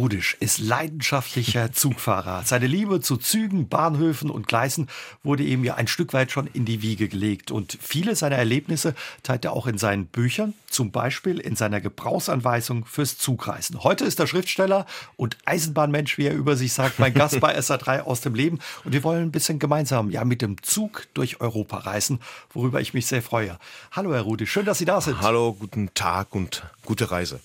Rudisch ist leidenschaftlicher Zugfahrer. Seine Liebe zu Zügen, Bahnhöfen und Gleisen wurde ihm ja ein Stück weit schon in die Wiege gelegt. Und viele seiner Erlebnisse teilt er auch in seinen Büchern, zum Beispiel in seiner Gebrauchsanweisung fürs Zugreisen. Heute ist er Schriftsteller und Eisenbahnmensch, wie er über sich sagt, mein Gast bei SA3 aus dem Leben. Und wir wollen ein bisschen gemeinsam ja mit dem Zug durch Europa reisen, worüber ich mich sehr freue. Hallo Herr Rudisch, schön, dass Sie da sind. Hallo, guten Tag und gute Reise.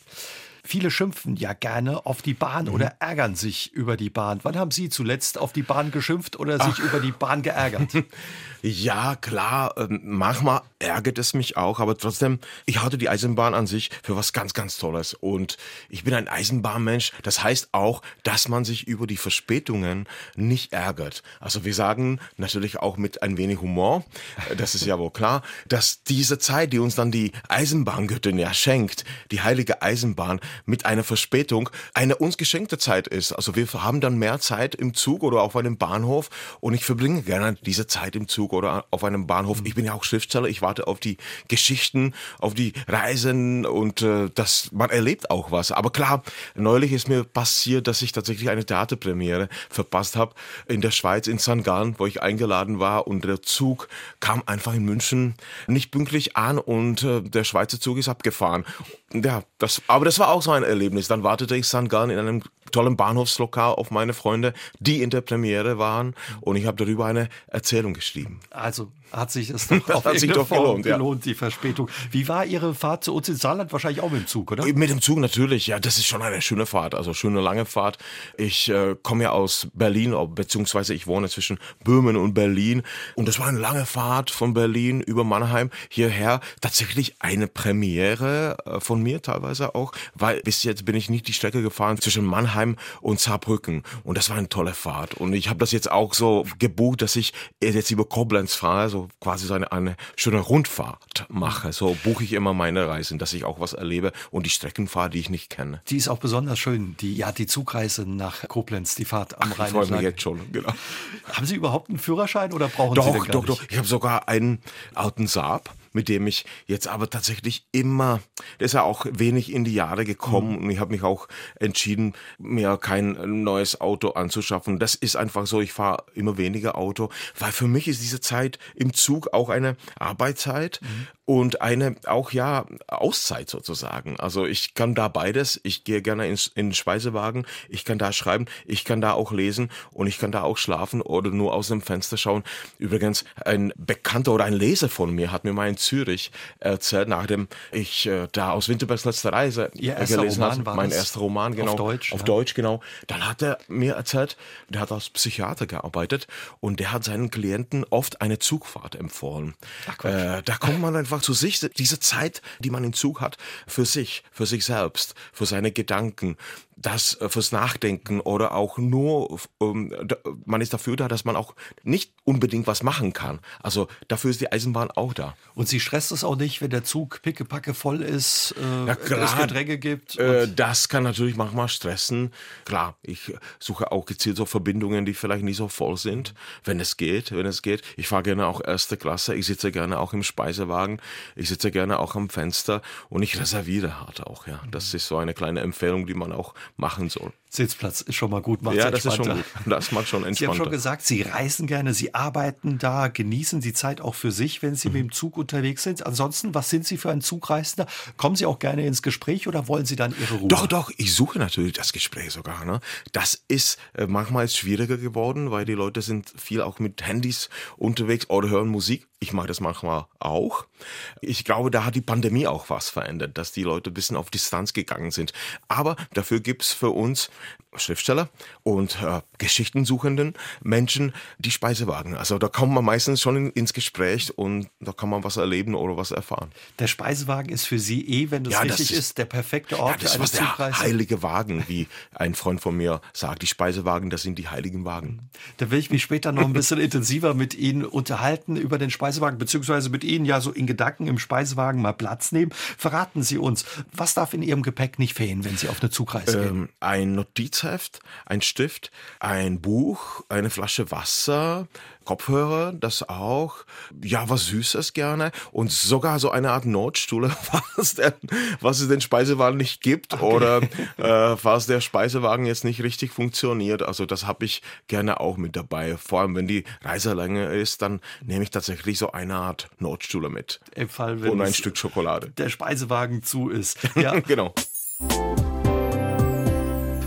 Viele schimpfen ja gerne auf die Bahn mhm. oder ärgern sich über die Bahn. Wann haben Sie zuletzt auf die Bahn geschimpft oder sich Ach. über die Bahn geärgert? Ja, klar, ähm, manchmal ärgert es mich auch, aber trotzdem, ich halte die Eisenbahn an sich für was ganz, ganz Tolles. Und ich bin ein Eisenbahnmensch. Das heißt auch, dass man sich über die Verspätungen nicht ärgert. Also wir sagen natürlich auch mit ein wenig Humor, äh, das ist ja wohl klar, dass diese Zeit, die uns dann die Eisenbahngöttin ja schenkt, die heilige Eisenbahn mit einer Verspätung, eine uns geschenkte Zeit ist. Also wir haben dann mehr Zeit im Zug oder auf einem Bahnhof und ich verbringe gerne diese Zeit im Zug oder auf einem Bahnhof. Ich bin ja auch Schriftsteller, ich warte auf die Geschichten, auf die Reisen und äh, das, man erlebt auch was. Aber klar, neulich ist mir passiert, dass ich tatsächlich eine Theaterpremiere verpasst habe in der Schweiz, in St. Gallen, wo ich eingeladen war und der Zug kam einfach in München nicht pünktlich an und äh, der Schweizer Zug ist abgefahren. Ja, das, aber das war auch so ein Erlebnis. Dann wartete ich. Gallen in einem tollen Bahnhofslokal auf meine Freunde, die in der Premiere waren und ich habe darüber eine Erzählung geschrieben. Also hat sich es doch auf hat sich doch gelohnt, gelohnt ja. die Verspätung. Wie war Ihre Fahrt zu uns in Saarland? Wahrscheinlich auch mit dem Zug, oder? Mit dem Zug natürlich, ja, das ist schon eine schöne Fahrt, also schöne lange Fahrt. Ich äh, komme ja aus Berlin, beziehungsweise ich wohne zwischen Böhmen und Berlin und das war eine lange Fahrt von Berlin über Mannheim hierher. Tatsächlich eine Premiere äh, von mir teilweise auch, weil bis jetzt bin ich nicht die Strecke gefahren zwischen Mannheim und Saarbrücken und das war eine tolle Fahrt und ich habe das jetzt auch so gebucht, dass ich jetzt über Koblenz fahre, so quasi so eine, eine schöne Rundfahrt mache. So buche ich immer meine Reisen, dass ich auch was erlebe und die Strecken fahre, die ich nicht kenne. Die ist auch besonders schön, die, ja, die Zugreise nach Koblenz, die Fahrt am Rhein. Ich freue mich jetzt schon, genau. Haben Sie überhaupt einen Führerschein oder brauchen doch, Sie den gar Doch, doch, doch. Ich habe sogar einen alten Saab mit dem ich jetzt aber tatsächlich immer, der ist ja auch wenig in die Jahre gekommen mhm. und ich habe mich auch entschieden, mir kein neues Auto anzuschaffen. Das ist einfach so, ich fahre immer weniger Auto, weil für mich ist diese Zeit im Zug auch eine Arbeitszeit mhm. Und eine auch ja Auszeit sozusagen. Also ich kann da beides, ich gehe gerne ins, in den Speisewagen, ich kann da schreiben, ich kann da auch lesen und ich kann da auch schlafen oder nur aus dem Fenster schauen. Übrigens, ein Bekannter oder ein Leser von mir hat mir mal ein Zürich erzählt, nachdem ich äh, da aus Winterbergs letzter Reise Ihr gelesen habe. Mein erster Roman, genau. Auf Deutsch. Auf ja. Deutsch, genau. Dann hat er mir erzählt, der hat als Psychiater gearbeitet und der hat seinen Klienten oft eine Zugfahrt empfohlen. Ach, äh, da kommt man einfach zu sich, diese Zeit, die man im Zug hat, für sich, für sich selbst, für seine Gedanken, das äh, fürs Nachdenken oder auch nur, ähm, man ist dafür da, dass man auch nicht unbedingt was machen kann. Also dafür ist die Eisenbahn auch da. Und sie stresst es auch nicht, wenn der Zug pickepacke voll ist, äh, ja, klar, es Gedränge gibt? Äh, das kann natürlich manchmal stressen. Klar, ich suche auch gezielt so Verbindungen, die vielleicht nicht so voll sind, wenn es geht, wenn es geht. Ich fahre gerne auch erste Klasse, ich sitze gerne auch im Speisewagen, ich sitze gerne auch am Fenster und ich reserviere hart auch, ja. Das ist so eine kleine Empfehlung, die man auch machen soll. Sitzplatz ist schon mal gut. Macht's ja, das ist schon gut. Das macht schon entspannter. Sie haben schon gesagt, Sie reisen gerne, Sie arbeiten da, genießen die Zeit auch für sich, wenn Sie mhm. mit dem Zug unterwegs sind. Ansonsten, was sind Sie für ein Zugreisender? Kommen Sie auch gerne ins Gespräch oder wollen Sie dann Ihre Ruhe? Doch, doch, ich suche natürlich das Gespräch sogar. Ne? Das ist äh, manchmal schwieriger geworden, weil die Leute sind viel auch mit Handys unterwegs oder hören Musik. Ich mache das manchmal auch. Ich glaube, da hat die Pandemie auch was verändert, dass die Leute ein bisschen auf Distanz gegangen sind. Aber dafür gibt es für uns Schriftsteller und äh, Geschichtensuchenden Menschen die Speisewagen. Also da kommt man meistens schon in, ins Gespräch und da kann man was erleben oder was erfahren. Der Speisewagen ist für Sie eh, wenn das ja, richtig das ist, ist, der perfekte Ort ja, das für eine Der heilige Wagen, wie ein Freund von mir sagt. Die Speisewagen, das sind die heiligen Wagen. Da will ich mich später noch ein bisschen intensiver mit Ihnen unterhalten über den Speisewagen, beziehungsweise mit Ihnen ja so in Gedanken im Speisewagen mal Platz nehmen. Verraten Sie uns, was darf in Ihrem Gepäck nicht fehlen, wenn Sie auf eine Zugreise ähm, gehen? Ein Notizheft, ein Stift, ein Buch, eine Flasche Wasser, Kopfhörer, das auch, ja, was Süßes gerne und sogar so eine Art Notstuhle, was, was es den Speisewagen nicht gibt okay. oder äh, falls der Speisewagen jetzt nicht richtig funktioniert. Also das habe ich gerne auch mit dabei. Vor allem, wenn die Reise länger ist, dann nehme ich tatsächlich so eine Art Notstuhle mit. Im Fall, wenn und ein Stück Schokolade. Der Speisewagen zu ist. Ja, genau.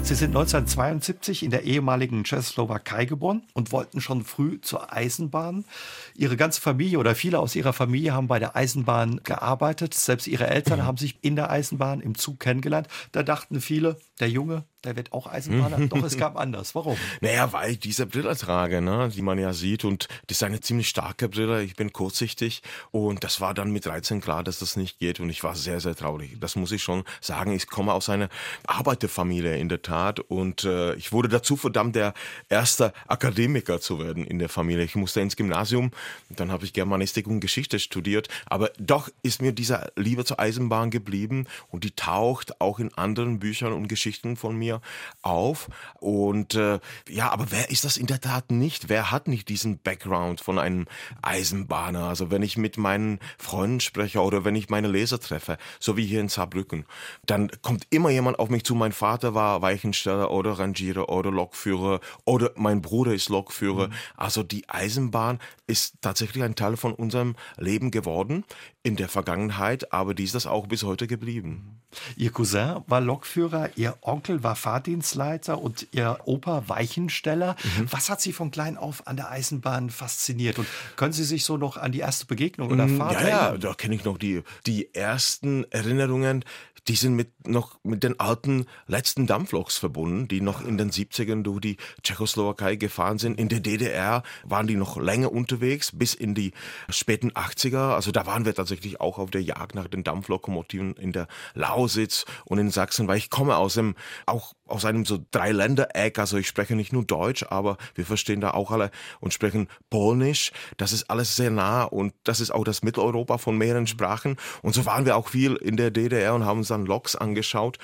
Sie sind 1972 in der ehemaligen Tschechoslowakei geboren und wollten schon früh zur Eisenbahn. Ihre ganze Familie oder viele aus ihrer Familie haben bei der Eisenbahn gearbeitet. Selbst ihre Eltern haben sich in der Eisenbahn im Zug kennengelernt. Da dachten viele, der Junge, der wird auch Eisenbahner. Doch es gab anders. Warum? Naja, weil ich diese Brille trage, ne, die man ja sieht. Und das ist eine ziemlich starke Brille. Ich bin kurzsichtig. Und das war dann mit 13 klar, dass das nicht geht. Und ich war sehr, sehr traurig. Das muss ich schon sagen. Ich komme aus einer Arbeiterfamilie in der Tat. Und äh, ich wurde dazu verdammt, der erste Akademiker zu werden in der Familie. Ich musste ins Gymnasium. Dann habe ich Germanistik und Geschichte studiert. Aber doch ist mir diese Liebe zur Eisenbahn geblieben. Und die taucht auch in anderen Büchern und Geschichten von mir mir auf. Und äh, ja, aber wer ist das in der Tat nicht? Wer hat nicht diesen Background von einem Eisenbahner? Also wenn ich mit meinen Freunden spreche oder wenn ich meine Leser treffe, so wie hier in Saarbrücken, dann kommt immer jemand auf mich zu. Mein Vater war Weichensteller oder Rangierer oder Lokführer oder mein Bruder ist Lokführer. Mhm. Also die Eisenbahn ist tatsächlich ein Teil von unserem Leben geworden in der Vergangenheit, aber die ist das auch bis heute geblieben. Ihr Cousin war Lokführer, Ihr Onkel war Fahrdienstleiter und Ihr Opa Weichensteller. Mhm. Was hat Sie von klein auf an der Eisenbahn fasziniert? Und können Sie sich so noch an die erste Begegnung oder mm, Fahrt ja, erinnern? Ja, da kenne ich noch die, die ersten Erinnerungen die sind mit noch mit den alten letzten Dampfloks verbunden, die noch in den 70ern durch die Tschechoslowakei gefahren sind. In der DDR waren die noch länger unterwegs, bis in die späten 80er. Also da waren wir tatsächlich auch auf der Jagd nach den Dampflokomotiven in der Lausitz und in Sachsen, weil ich komme aus dem, auch aus einem so Dreiländereck. Also ich spreche nicht nur Deutsch, aber wir verstehen da auch alle und sprechen Polnisch. Das ist alles sehr nah und das ist auch das Mitteleuropa von mehreren Sprachen. Und so waren wir auch viel in der DDR und haben uns dann Loks angeschaut.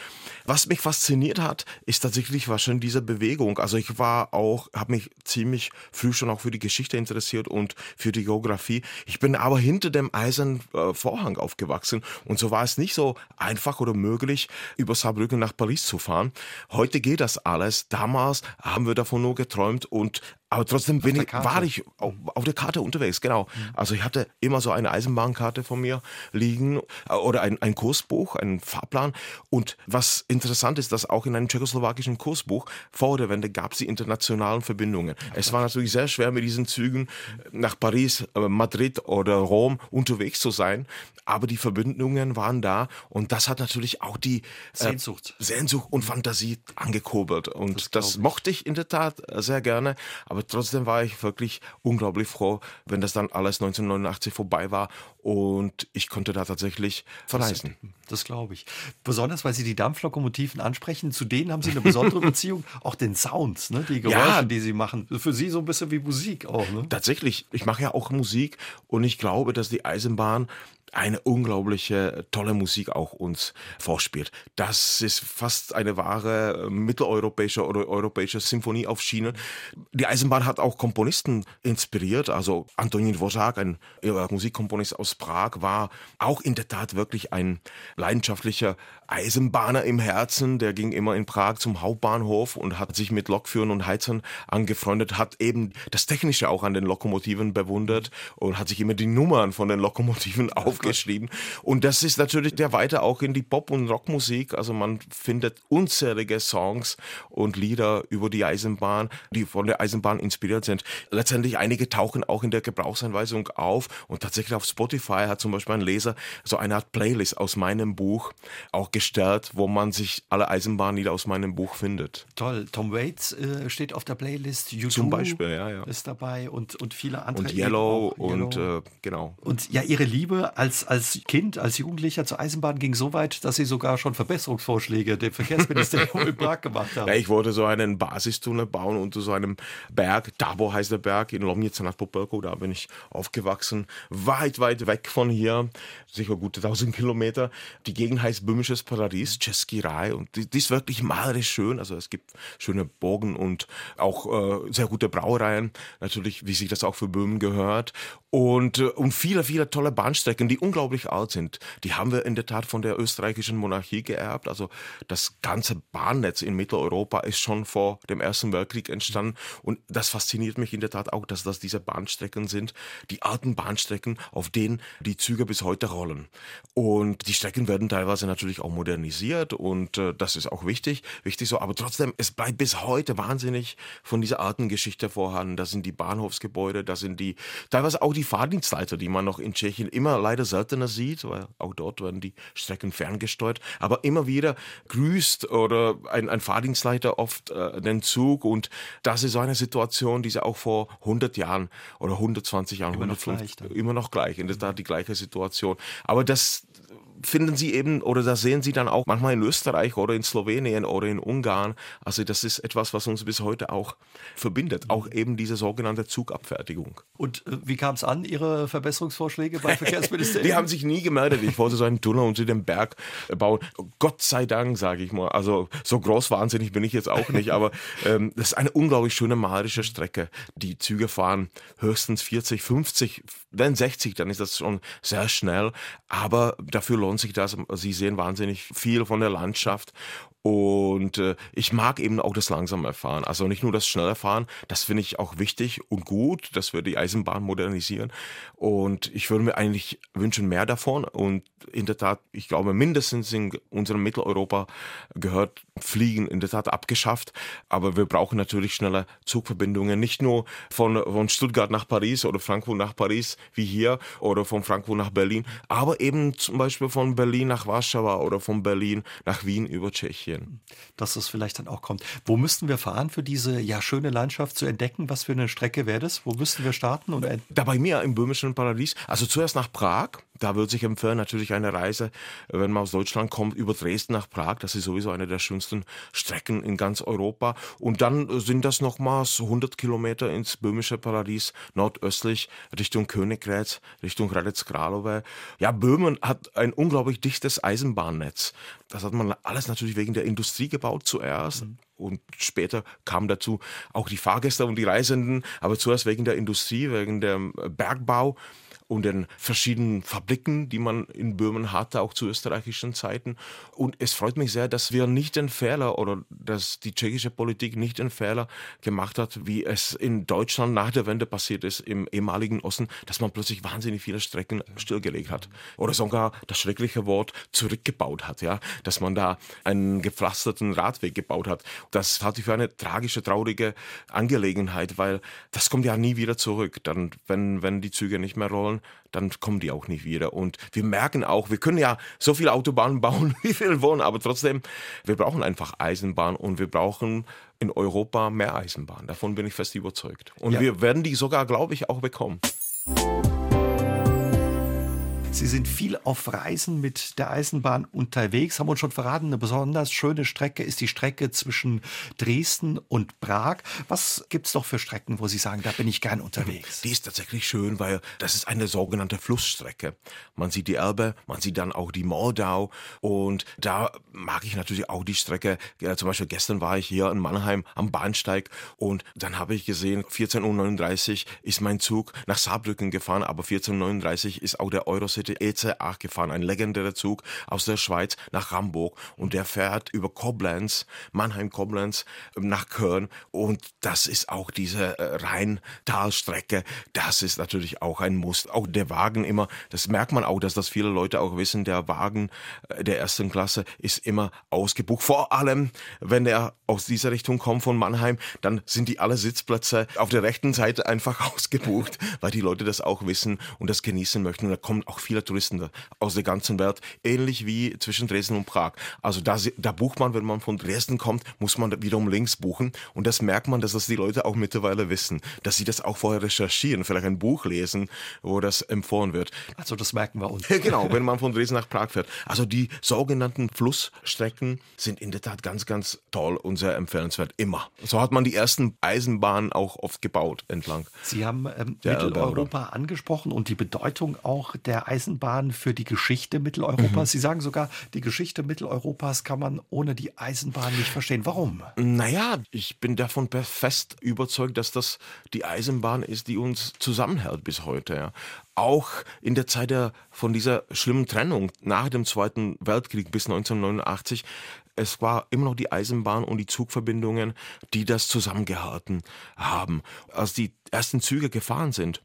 Was mich fasziniert hat, ist tatsächlich wahrscheinlich diese Bewegung. Also ich war auch, habe mich ziemlich früh schon auch für die Geschichte interessiert und für die Geografie. Ich bin aber hinter dem eisernen äh, Vorhang aufgewachsen und so war es nicht so einfach oder möglich, über Saarbrücken nach Paris zu fahren. Heute geht das alles. Damals haben wir davon nur geträumt und aber trotzdem bin ich, war ich auf, auf, der Karte unterwegs, genau. Mhm. Also ich hatte immer so eine Eisenbahnkarte von mir liegen äh, oder ein, ein Kursbuch, ein Fahrplan. Und was interessant ist, dass auch in einem tschechoslowakischen Kursbuch vor der Wende gab es die internationalen Verbindungen. Ja, es war natürlich sehr schwer, mit diesen Zügen nach Paris, äh, Madrid oder Rom unterwegs zu sein. Aber die Verbindungen waren da und das hat natürlich auch die äh, Sehnsucht, Sehnsucht und Fantasie angekurbelt. Und das, das mochte ich in der Tat sehr gerne. Aber trotzdem war ich wirklich unglaublich froh, wenn das dann alles 1989 vorbei war und ich konnte da tatsächlich verreisen. Das, das glaube ich. Besonders, weil Sie die Dampflokomotiven ansprechen, zu denen haben Sie eine besondere Beziehung, auch den Sounds, ne? die Geräusche, ja, die Sie machen. Für Sie so ein bisschen wie Musik auch. Ne? Tatsächlich, ich mache ja auch Musik und ich glaube, dass die Eisenbahn eine unglaubliche tolle Musik auch uns vorspielt. Das ist fast eine wahre äh, mitteleuropäische oder europäische Symphonie auf Schienen. Die Eisenbahn hat auch Komponisten inspiriert. Also Antonin Dvořák, ein Musikkomponist aus Prag, war auch in der Tat wirklich ein leidenschaftlicher Eisenbahner im Herzen. Der ging immer in Prag zum Hauptbahnhof und hat sich mit Lokführern und Heizern angefreundet, hat eben das Technische auch an den Lokomotiven bewundert und hat sich immer die Nummern von den Lokomotiven aufgeschrieben geschrieben. Und das ist natürlich der weiter auch in die Pop- und Rockmusik. Also man findet unzählige Songs und Lieder über die Eisenbahn, die von der Eisenbahn inspiriert sind. Letztendlich einige tauchen auch in der Gebrauchsanweisung auf und tatsächlich auf Spotify hat zum Beispiel ein Leser so eine Art Playlist aus meinem Buch auch gestellt, wo man sich alle Eisenbahnlieder aus meinem Buch findet. Toll. Tom Waits äh, steht auf der Playlist. YouTube zum Beispiel, ja, ja. Ist dabei und, und viele andere. Und Yellow, Yellow. und äh, genau. Und ja, ihre Liebe als als, als Kind, als Jugendlicher zur Eisenbahn ging so weit, dass Sie sogar schon Verbesserungsvorschläge dem Verkehrsministerium in Prag gemacht haben. Ja, ich wollte so einen Basistunnel bauen unter so einem Berg, Tabo heißt der Berg, in Lomnice nad Popelkou, da bin ich aufgewachsen, weit, weit weg von hier, sicher gute 1000 Kilometer. Die Gegend heißt Böhmisches Paradies, Český Rai und die, die, ist wirklich malerisch schön, also es gibt schöne Burgen und auch äh, sehr gute Brauereien, natürlich, wie sich das auch für Böhmen gehört und, äh, und viele, viele tolle Bahnstrecken, die unglaublich alt sind. Die haben wir in der Tat von der österreichischen Monarchie geerbt. Also das ganze Bahnnetz in Mitteleuropa ist schon vor dem Ersten Weltkrieg entstanden. Und das fasziniert mich in der Tat auch, dass das diese Bahnstrecken sind, die alten Bahnstrecken, auf denen die Züge bis heute rollen. Und die Strecken werden teilweise natürlich auch modernisiert und äh, das ist auch wichtig, wichtig so. Aber trotzdem, es bleibt bis heute wahnsinnig von dieser alten Geschichte vorhanden. Das sind die Bahnhofsgebäude, das sind die, teilweise auch die die Fahrdienstleiter, die man noch in Tschechien immer leider seltener sieht, weil auch dort werden die Strecken ferngesteuert, aber immer wieder grüßt oder ein, ein Fahrdienstleiter oft äh, den Zug. Und das ist so eine Situation, die sie auch vor 100 Jahren oder 120 Jahren, immer, noch gleich, immer noch gleich, in der Tat die gleiche Situation. Aber das finden Sie eben oder das sehen Sie dann auch manchmal in Österreich oder in Slowenien oder in Ungarn. Also das ist etwas, was uns bis heute auch verbindet. Auch eben diese sogenannte Zugabfertigung. Und äh, wie kam es an, Ihre Verbesserungsvorschläge beim Verkehrsministerium? Die haben sich nie gemeldet. Ich wollte so einen Tunnel unter dem Berg bauen. Gott sei Dank, sage ich mal. Also so groß wahnsinnig bin ich jetzt auch nicht, aber ähm, das ist eine unglaublich schöne malerische Strecke. Die Züge fahren höchstens 40, 50, wenn 60, dann ist das schon sehr schnell. Aber dafür lohnt sich das. Sie sehen wahnsinnig viel von der Landschaft und äh, ich mag eben auch das langsame Fahren. Also nicht nur das schnelle Fahren, das finde ich auch wichtig und gut, dass wir die Eisenbahn modernisieren. Und ich würde mir eigentlich wünschen mehr davon. Und in der Tat, ich glaube, mindestens in unserem Mitteleuropa gehört Fliegen in der Tat abgeschafft. Aber wir brauchen natürlich schnelle Zugverbindungen, nicht nur von, von Stuttgart nach Paris oder Frankfurt nach Paris wie hier oder von Frankfurt nach Berlin, aber eben zum Beispiel von Berlin nach Warschau oder von Berlin nach Wien über Tschechien dass es vielleicht dann auch kommt. Wo müssten wir fahren für diese ja schöne Landschaft zu entdecken? Was für eine Strecke wäre das? Wo müssten wir starten? Und da bei mir im böhmischen Paradies, also zuerst nach Prag, da würde sich empfehlen, natürlich eine Reise, wenn man aus Deutschland kommt, über Dresden nach Prag. Das ist sowieso eine der schönsten Strecken in ganz Europa. Und dann sind das nochmals 100 Kilometer ins böhmische Paradies, nordöstlich Richtung Königgrätz, Richtung Hradec Králové. Ja, Böhmen hat ein unglaublich dichtes Eisenbahnnetz. Das hat man alles natürlich wegen der Industrie gebaut zuerst. Mhm. Und später kamen dazu auch die Fahrgäste und die Reisenden, aber zuerst wegen der Industrie, wegen dem Bergbau und den verschiedenen Fabriken, die man in Böhmen hatte, auch zu österreichischen Zeiten. Und es freut mich sehr, dass wir nicht den Fehler oder dass die tschechische Politik nicht den Fehler gemacht hat, wie es in Deutschland nach der Wende passiert ist, im ehemaligen Osten, dass man plötzlich wahnsinnig viele Strecken stillgelegt hat. Oder sogar das schreckliche Wort zurückgebaut hat, ja, dass man da einen gepflasterten Radweg gebaut hat. Das halte ich für eine tragische, traurige Angelegenheit, weil das kommt ja nie wieder zurück. Dann, wenn, wenn die Züge nicht mehr rollen, dann kommen die auch nicht wieder. Und wir merken auch, wir können ja so viele Autobahnen bauen, wie wir wollen, aber trotzdem, wir brauchen einfach Eisenbahn und wir brauchen in Europa mehr Eisenbahn. Davon bin ich fest überzeugt. Und ja. wir werden die sogar, glaube ich, auch bekommen. Sie sind viel auf Reisen mit der Eisenbahn unterwegs, haben uns schon verraten, eine besonders schöne Strecke ist die Strecke zwischen Dresden und Prag. Was gibt es noch für Strecken, wo Sie sagen, da bin ich gern unterwegs? Die ist tatsächlich schön, weil das ist eine sogenannte Flussstrecke. Man sieht die Elbe, man sieht dann auch die Moldau und da mag ich natürlich auch die Strecke. Zum Beispiel gestern war ich hier in Mannheim am Bahnsteig und dann habe ich gesehen, 14.39 Uhr ist mein Zug nach Saarbrücken gefahren, aber 14.39 Uhr ist auch der Eurocity heute EC8 gefahren, ein legendärer Zug aus der Schweiz nach Hamburg und der fährt über Koblenz, Mannheim-Koblenz ähm, nach Köln und das ist auch diese äh, Rheintalstrecke, das ist natürlich auch ein Muss. Auch der Wagen immer, das merkt man auch, dass das viele Leute auch wissen, der Wagen äh, der ersten Klasse ist immer ausgebucht. Vor allem, wenn er aus dieser Richtung kommt von Mannheim, dann sind die alle Sitzplätze auf der rechten Seite einfach ausgebucht, weil die Leute das auch wissen und das genießen möchten. Und da kommen auch viele viele Touristen aus der ganzen Welt, ähnlich wie zwischen Dresden und Prag. Also da, da bucht man, wenn man von Dresden kommt, muss man wiederum links buchen. Und das merkt man, dass das die Leute auch mittlerweile wissen, dass sie das auch vorher recherchieren, vielleicht ein Buch lesen, wo das empfohlen wird. Also das merken wir uns. genau, wenn man von Dresden nach Prag fährt. Also die sogenannten Flussstrecken sind in der Tat ganz, ganz toll und sehr empfehlenswert. Immer. So hat man die ersten Eisenbahnen auch oft gebaut entlang. Sie haben ähm, Mitteleuropa angesprochen und die Bedeutung auch der Eisenbahn für die Geschichte Mitteleuropas. Mhm. Sie sagen sogar, die Geschichte Mitteleuropas kann man ohne die Eisenbahn nicht verstehen. Warum? Naja, ich bin davon fest überzeugt, dass das die Eisenbahn ist, die uns zusammenhält bis heute. Ja. Auch in der Zeit der, von dieser schlimmen Trennung nach dem Zweiten Weltkrieg bis 1989 es war immer noch die Eisenbahn und die Zugverbindungen, die das zusammengehalten haben. Als die ersten Züge gefahren sind,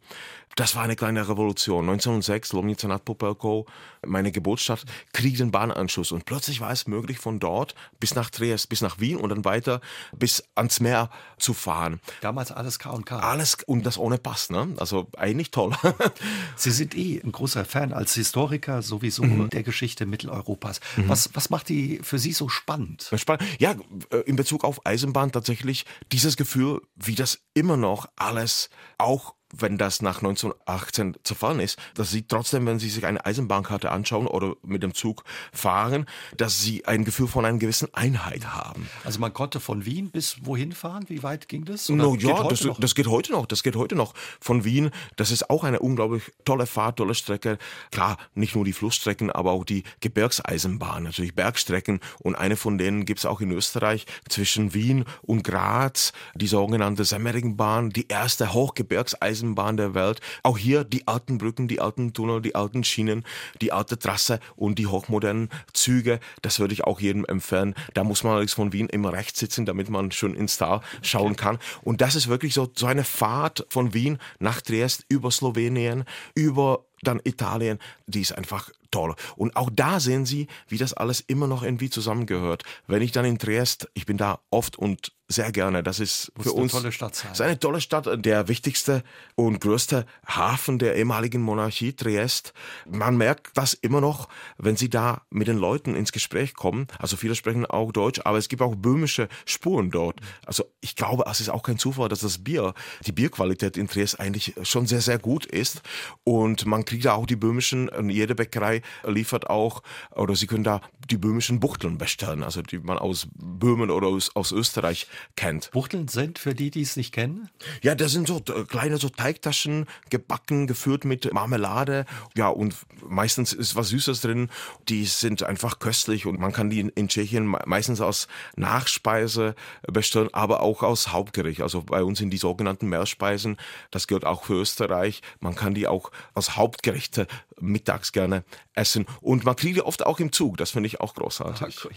das war eine kleine Revolution. 1906, Lomnica nad Popelkou, meine Geburtsstadt, kriegt den Bahnanschluss. Und plötzlich war es möglich, von dort bis nach Triest, bis nach Wien und dann weiter bis ans Meer zu fahren. Damals alles K und K. Alles und das ohne Pass, ne? Also eigentlich toll. Sie sind eh ein großer Fan als Historiker sowieso mhm. der Geschichte Mitteleuropas. Mhm. Was, was macht die für Sie so spannend? Spannend. Ja, äh, in Bezug auf Eisenbahn tatsächlich dieses Gefühl, wie das immer noch alles auch wenn das nach 1918 zerfallen ist, dass sie trotzdem, wenn sie sich eine Eisenbahnkarte anschauen oder mit dem Zug fahren, dass sie ein Gefühl von einer gewissen Einheit haben. Also man konnte von Wien bis wohin fahren? Wie weit ging das? no, ja, das, das, geht heute noch. Das geht heute noch. Von Wien, das ist auch eine unglaublich tolle Fahrt, tolle Strecke. Klar, nicht nur die Flussstrecken, aber auch die Gebirgseisenbahn, natürlich Bergstrecken. Und eine von denen gibt es auch in Österreich zwischen Wien und Graz, die sogenannte Semmeringbahn, die erste Hochgebirgseisenbahn Eisenbahn der Welt. Auch hier die alten Brücken, die alten Tunnel, die alten Schienen, die alte Trasse und die hochmodernen Züge. Das würde ich auch jedem empfehlen. Da muss man allerdings von Wien immer rechts sitzen, damit man schön ins Tal schauen kann. Und das ist wirklich so, so eine Fahrt von Wien nach Triest über Slowenien, über dann Italien, die ist einfach toll. Und auch da sehen Sie, wie das alles immer noch irgendwie zusammengehört. Wenn ich dann in Triest, ich bin da oft und sehr gerne. Das ist Muss für uns eine tolle Stadt sein. Ist eine tolle Stadt, der wichtigste und größte Hafen der ehemaligen Monarchie Triest. Man merkt das immer noch, wenn Sie da mit den Leuten ins Gespräch kommen. Also viele sprechen auch Deutsch, aber es gibt auch böhmische Spuren dort. Also ich glaube, es ist auch kein Zufall, dass das Bier, die Bierqualität in Triest eigentlich schon sehr, sehr gut ist. Und man kriegt da auch die böhmischen, jede Bäckerei liefert auch, oder Sie können da die böhmischen Buchteln bestellen, also die man aus Böhmen oder aus, aus Österreich kennt. Buchteln sind für die, die es nicht kennen? Ja, das sind so äh, kleine so Teigtaschen, gebacken, gefüllt mit Marmelade. Ja, und meistens ist was Süßes drin. Die sind einfach köstlich und man kann die in, Tschechien meistens aus Nachspeise bestellen, aber auch aus Hauptgericht. Also bei uns sind die sogenannten Meerspeisen. Das gilt auch für Österreich. Man kann die auch als Hauptgerichte mittags gerne essen. Und man kriegt die oft auch im Zug. Das finde ich auch großartig.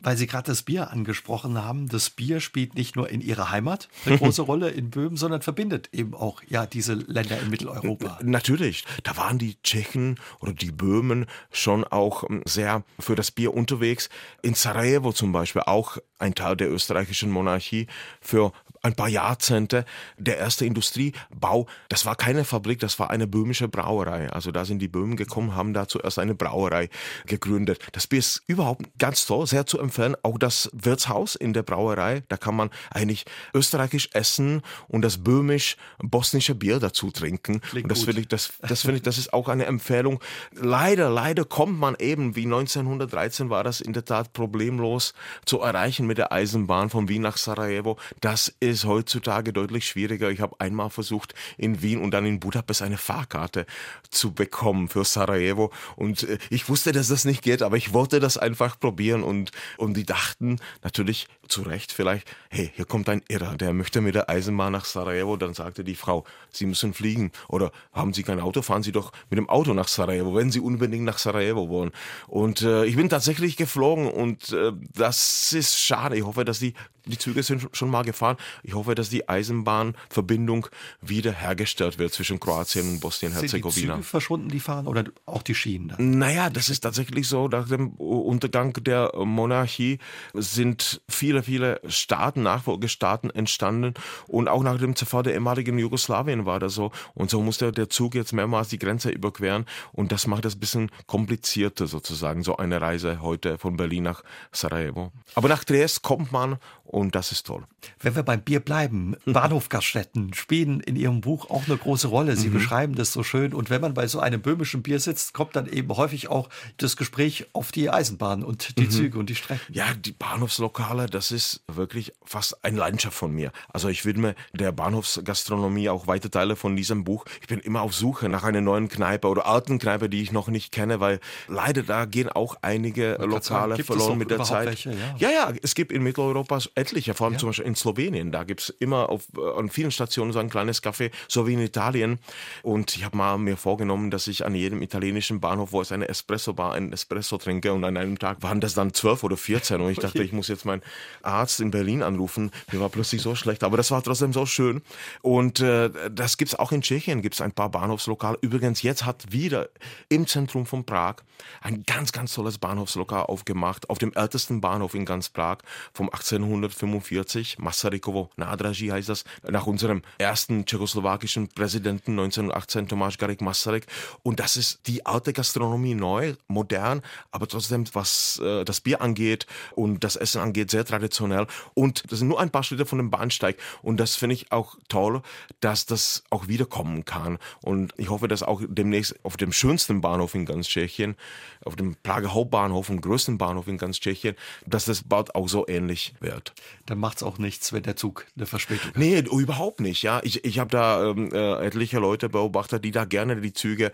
Weil Sie gerade das Bier angesprochen haben. Das Bier spielt nicht nur in Ihrer Heimat eine große Rolle in Böhmen, sondern verbindet eben auch ja diese Länder in Mitteleuropa. Natürlich. Da waren die Tschechen oder die Böhmen schon auch ähm, sehr für das Bier unterwegs. In Sarajevo zum Beispiel auch ein Teil der österreichischen Monarchie für ein paar Jahrzehnte der erste Industriebau. Das war keine Fabrik, das war eine böhmische Brauerei. Also da sind die Böhmen gekommen, haben da zuerst eine Brauerei gegründet. Das Bier ist überhaupt ganz toll, sehr zu empfehlen. Auch das Wirtshaus in der Brauerei, da kann man eigentlich österreichisch essen und das böhmisch-bosnische Bier dazu trinken. Klingt und das finde ich, das, das finde ich, das ist auch eine Empfehlung. Leider, leider kommt man eben, wie 1913 war das in der Tat problemlos zu erreichen mit der Eisenbahn von Wien nach Sarajevo. Das ist ist heutzutage deutlich schwieriger. Ich habe einmal versucht, in Wien und dann in Budapest eine Fahrkarte zu bekommen für Sarajevo. Und äh, ich wusste, dass das nicht geht, aber ich wollte das einfach probieren. Und, und die dachten natürlich zu Recht vielleicht, hey, hier kommt ein Irrer, der möchte mit der Eisenbahn nach Sarajevo. Dann sagte die Frau, Sie müssen fliegen. Oder haben Sie kein Auto, fahren Sie doch mit dem Auto nach Sarajevo, wenn Sie unbedingt nach Sarajevo wollen. Und äh, ich bin tatsächlich geflogen und äh, das ist schade. Ich hoffe, dass die die Züge sind schon mal gefahren. Ich hoffe, dass die Eisenbahnverbindung wieder hergestellt wird zwischen Kroatien und Bosnien-Herzegowina. Sind die Züge verschwunden, die fahren oder auch die Schienen? Dann? Naja, das ist tatsächlich so. Nach dem Untergang der Monarchie sind viele, viele Staaten, Nachfolgestaaten entstanden und auch nach dem Zerfall der ehemaligen Jugoslawien war das so. Und so musste der Zug jetzt mehrmals die Grenze überqueren und das macht es ein bisschen komplizierter sozusagen, so eine Reise heute von Berlin nach Sarajevo. Aber nach Triest kommt man und das ist toll. Wenn wir beim Bier bleiben, Bahnhofgaststätten spielen in Ihrem Buch auch eine große Rolle. Sie mhm. beschreiben das so schön. Und wenn man bei so einem böhmischen Bier sitzt, kommt dann eben häufig auch das Gespräch auf die Eisenbahn und die mhm. Züge und die Strecken. Ja, die Bahnhofslokale, das ist wirklich fast eine Leidenschaft von mir. Also ich widme der Bahnhofsgastronomie auch weite Teile von diesem Buch. Ich bin immer auf Suche nach einer neuen Kneipe oder alten Kneipe, die ich noch nicht kenne, weil leider da gehen auch einige Lokale sagen, verloren mit der Zeit. Welche, ja. ja, ja, es gibt in Mitteleuropa etliche, vor allem ja. zum Beispiel in Slowenien. Da gibt es immer auf, äh, an vielen Stationen so ein kleines Café, so wie in Italien. Und ich habe mal mir vorgenommen, dass ich an jedem italienischen Bahnhof, wo es eine Espresso-Bar, einen Espresso trinke. Und an einem Tag waren das dann zwölf oder vierzehn. Und ich dachte, ich muss jetzt meinen Arzt in Berlin anrufen. Mir war plötzlich so schlecht. Aber das war trotzdem so schön. Und äh, das gibt es auch in Tschechien, gibt es ein paar Bahnhofslokale. Übrigens, jetzt hat wieder im Zentrum von Prag ein ganz, ganz tolles Bahnhofslokal aufgemacht, auf dem ältesten Bahnhof in ganz Prag vom 1800 1945, Masarykovo nádraží heißt das, nach unserem ersten tschechoslowakischen Präsidenten 1918, Tomáš Garik Masaryk. Und das ist die alte Gastronomie neu, modern, aber trotzdem, was äh, das Bier angeht und das Essen angeht, sehr traditionell. Und das sind nur ein paar Schritte von dem Bahnsteig. Und das finde ich auch toll, dass das auch wiederkommen kann. Und ich hoffe, dass auch demnächst auf dem schönsten Bahnhof in ganz Tschechien, auf dem Prager Hauptbahnhof, dem größten Bahnhof in ganz Tschechien, dass das bald auch so ähnlich wird dann macht es auch nichts, wenn der Zug eine Verspätung hat. Nee, überhaupt nicht. Ja, ich, ich habe da ähm, äh, etliche Leute beobachtet, die da gerne die Züge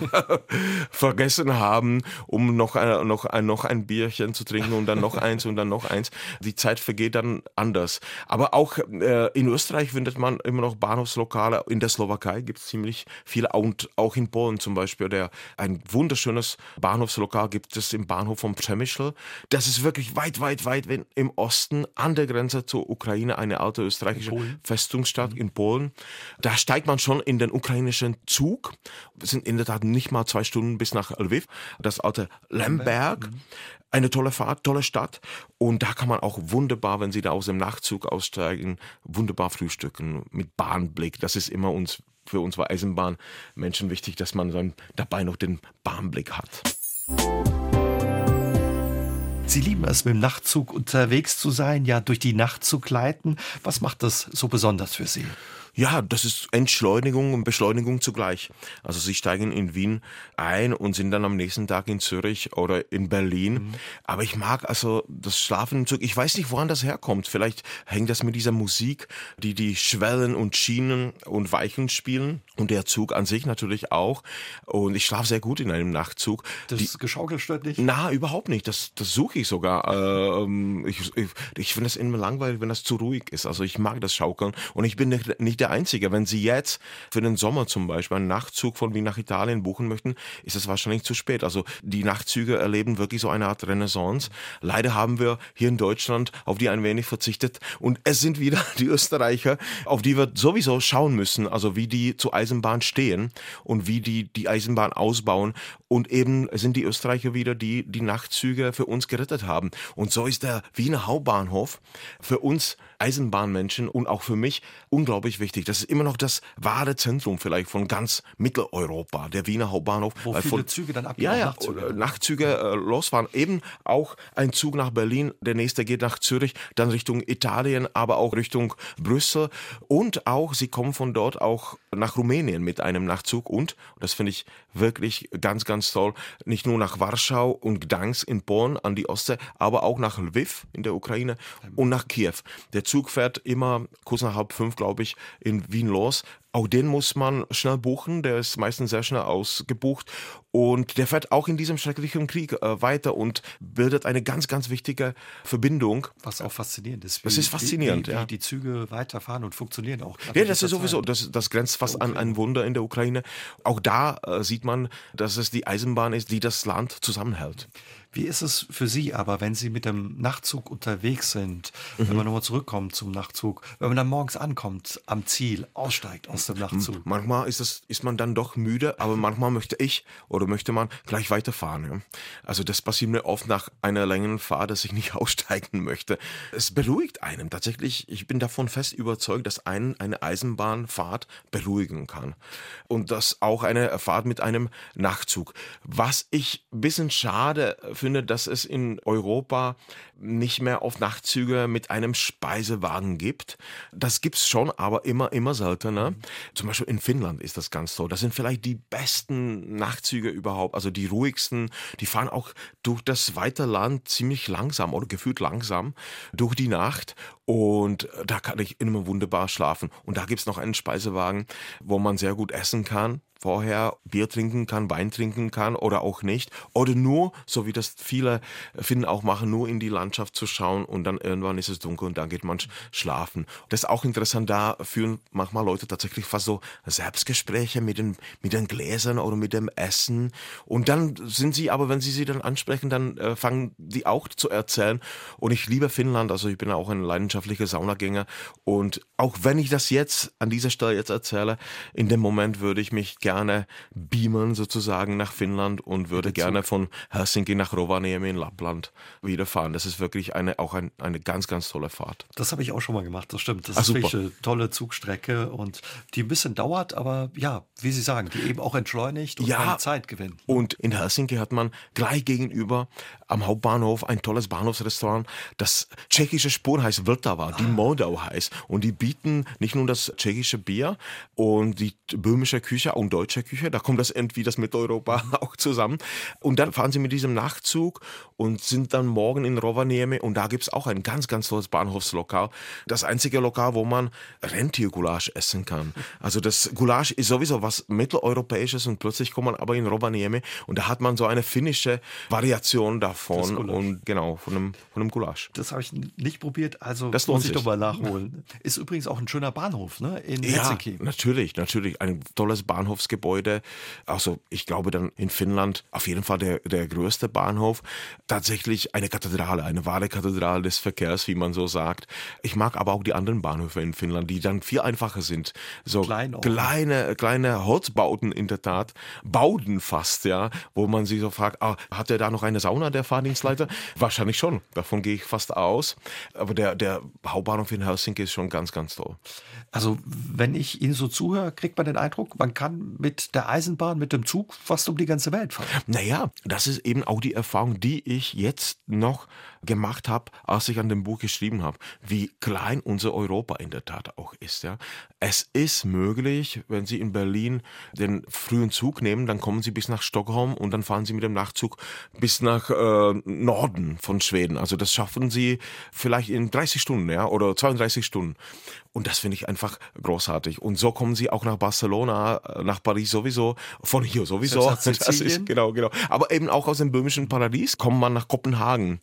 vergessen haben, um noch, äh, noch, ein, noch ein Bierchen zu trinken und dann noch eins und dann noch eins. Die Zeit vergeht dann anders. Aber auch äh, in Österreich findet man immer noch Bahnhofslokale. In der Slowakei gibt es ziemlich viele und auch in Polen zum Beispiel. Der, ein wunderschönes Bahnhofslokal gibt es im Bahnhof von Przemyśl. Das ist wirklich weit, weit, weit im Osten an der Grenze zur Ukraine eine alte österreichische Festungsstadt mhm. in Polen. Da steigt man schon in den ukrainischen Zug. Es sind in der Tat nicht mal zwei Stunden bis nach Lviv. Das alte Lemberg. Mhm. Eine tolle Fahrt, tolle Stadt. Und da kann man auch wunderbar, wenn Sie da aus dem Nachtzug aussteigen, wunderbar frühstücken mit Bahnblick. Das ist immer uns, für unsere Eisenbahnmenschen wichtig, dass man dann dabei noch den Bahnblick hat. Sie lieben es, mit dem Nachtzug unterwegs zu sein, ja durch die Nacht zu gleiten. Was macht das so besonders für Sie? Ja, das ist Entschleunigung und Beschleunigung zugleich. Also Sie steigen in Wien ein und sind dann am nächsten Tag in Zürich oder in Berlin. Mhm. Aber ich mag also das Schlafen im Zug. Ich weiß nicht, woran das herkommt. Vielleicht hängt das mit dieser Musik, die die Schwellen und Schienen und Weichen spielen. Und der Zug an sich natürlich auch. Und ich schlafe sehr gut in einem Nachtzug. Das die, Geschaukel stört nicht? Na, überhaupt nicht. Das, das suche ich sogar. Ähm, ich ich, ich finde es immer langweilig, wenn das zu ruhig ist. Also ich mag das Schaukeln. Und ich bin nicht, nicht der Einzige. Wenn Sie jetzt für den Sommer zum Beispiel einen Nachtzug von Wien nach Italien buchen möchten, ist es wahrscheinlich zu spät. Also die Nachtzüge erleben wirklich so eine Art Renaissance. Leider haben wir hier in Deutschland auf die ein wenig verzichtet. Und es sind wieder die Österreicher, auf die wir sowieso schauen müssen. Also wie die zur Eisenbahn stehen und wie die die Eisenbahn ausbauen. Und eben sind die Österreicher wieder, die die Nachtzüge für uns gerettet haben. Und so ist der Wiener Hauptbahnhof für uns Eisenbahnmenschen und auch für mich unglaublich wichtig. Das ist immer noch das wahre Zentrum vielleicht von ganz Mitteleuropa, der Wiener Hauptbahnhof. Wo viele von, Züge dann abgehen, ja, ja, Nachtzüge, äh, Nachtzüge äh, losfahren. Eben auch ein Zug nach Berlin, der nächste geht nach Zürich, dann Richtung Italien, aber auch Richtung Brüssel und auch, sie kommen von dort auch nach Rumänien mit einem Nachtzug und, das finde ich wirklich ganz, ganz toll, nicht nur nach Warschau und Gdansk in Polen an die Ostsee, aber auch nach Lviv in der Ukraine und nach Kiew. Der Zug fährt immer kurz nach halb fünf, glaube ich, in Wien los. Auch den muss man schnell buchen, der ist meistens sehr schnell ausgebucht. Und der fährt auch in diesem schrecklichen Krieg äh, weiter und bildet eine ganz, ganz wichtige Verbindung. Was auch faszinierend ist. Wie, das ist faszinierend, wie, wie, ja. wie die Züge weiterfahren und funktionieren auch. Ja, das ist sowieso, das, das grenzt fast an ein Wunder in der Ukraine. Auch da äh, sieht man, dass es die Eisenbahn ist, die das Land zusammenhält. Wie ist es für Sie aber, wenn Sie mit dem Nachtzug unterwegs sind, mhm. wenn man nochmal zurückkommt zum Nachtzug, wenn man dann morgens ankommt am Ziel, aussteigt aus dem Nachtzug? Manchmal ist, es, ist man dann doch müde, aber manchmal möchte ich oder möchte man gleich weiterfahren. Ja? Also das passiert mir oft nach einer längeren Fahrt, dass ich nicht aussteigen möchte. Es beruhigt einen tatsächlich. Ich bin davon fest überzeugt, dass einen eine Eisenbahnfahrt beruhigen kann. Und das auch eine Fahrt mit einem Nachtzug. Was ich ein bisschen schade finde, dass es in Europa nicht mehr auf Nachtzüge mit einem Speisewagen gibt. Das gibt's schon, aber immer, immer seltener. Zum Beispiel in Finnland ist das ganz so. Das sind vielleicht die besten Nachtzüge überhaupt, also die ruhigsten. Die fahren auch durch das weite Land ziemlich langsam oder gefühlt langsam durch die Nacht. Und da kann ich immer wunderbar schlafen. Und da gibt's noch einen Speisewagen, wo man sehr gut essen kann vorher Bier trinken kann, Wein trinken kann oder auch nicht. Oder nur, so wie das viele Finnen auch machen, nur in die Landschaft zu schauen und dann irgendwann ist es dunkel und dann geht man schlafen. Das ist auch interessant, da führen manchmal Leute tatsächlich fast so Selbstgespräche mit den, mit den Gläsern oder mit dem Essen. Und dann sind sie aber, wenn sie sie dann ansprechen, dann äh, fangen die auch zu erzählen. Und ich liebe Finnland, also ich bin auch ein leidenschaftlicher Saunagänger. Und auch wenn ich das jetzt an dieser Stelle jetzt erzähle, in dem Moment würde ich mich gerne gerne beamen sozusagen nach Finnland und würde gerne von Helsinki nach Rovaniemi in Lappland wieder fahren. Das ist wirklich eine, auch ein, eine ganz, ganz tolle Fahrt. Das habe ich auch schon mal gemacht, das stimmt. Das Ach, ist super. wirklich eine tolle Zugstrecke und die ein bisschen dauert, aber ja, wie Sie sagen, die eben auch entschleunigt und ja, Zeit gewinnt. Und in Helsinki hat man gleich gegenüber am Hauptbahnhof ein tolles Bahnhofsrestaurant. Das tschechische Spuren heißt Vltava, die ah. Moldau heißt. Und die bieten nicht nur das tschechische Bier und die böhmische Küche und deutsche Küche. Da kommt das irgendwie das Mitteleuropa auch zusammen. Und dann fahren sie mit diesem Nachtzug und sind dann morgen in Rovaniemi und da gibt es auch ein ganz, ganz tolles Bahnhofslokal. Das einzige Lokal, wo man Rentiergulasch essen kann. Also das Gulasch ist sowieso was mitteleuropäisches und plötzlich kommt man aber in Rovaniemi und da hat man so eine finnische Variation davon und genau, von einem, von einem Gulasch. Das habe ich nicht probiert, also das muss ich doch mal nachholen. Ist übrigens auch ein schöner Bahnhof, ne? In ja, Helsinki. natürlich, natürlich. Ein tolles Bahnhofsgebäude. Also ich glaube dann in Finnland auf jeden Fall der, der größte Bahnhof tatsächlich eine Kathedrale, eine wahre Kathedrale des Verkehrs, wie man so sagt. Ich mag aber auch die anderen Bahnhöfe in Finnland, die dann viel einfacher sind. So Klein kleine, kleine Holzbauten in der Tat, Bauden fast, ja, wo man sich so fragt, ah, hat er da noch eine Sauna, der Fahrdienstleiter? Wahrscheinlich schon. Davon gehe ich fast aus. Aber der, der Hauptbahnhof in Helsinki ist schon ganz, ganz toll. Also, wenn ich Ihnen so zuhöre, kriegt man den Eindruck, man kann mit der Eisenbahn, mit dem Zug fast um die ganze Welt fahren. Naja, das ist eben auch die Erfahrung, die ich jetzt noch gemacht habe, als ich an dem Buch geschrieben habe, wie klein unser Europa in der Tat auch ist. Ja. Es ist möglich, wenn Sie in Berlin den frühen Zug nehmen, dann kommen Sie bis nach Stockholm und dann fahren Sie mit dem Nachtzug bis nach äh, Norden von Schweden. Also das schaffen Sie vielleicht in 30 Stunden ja, oder 32 Stunden. Und das finde ich einfach großartig. Und so kommen sie auch nach Barcelona, äh, nach Paris sowieso, von hier sowieso. Das ist, genau, genau. Aber eben auch aus dem böhmischen Paradies kommt man nach Kopenhagen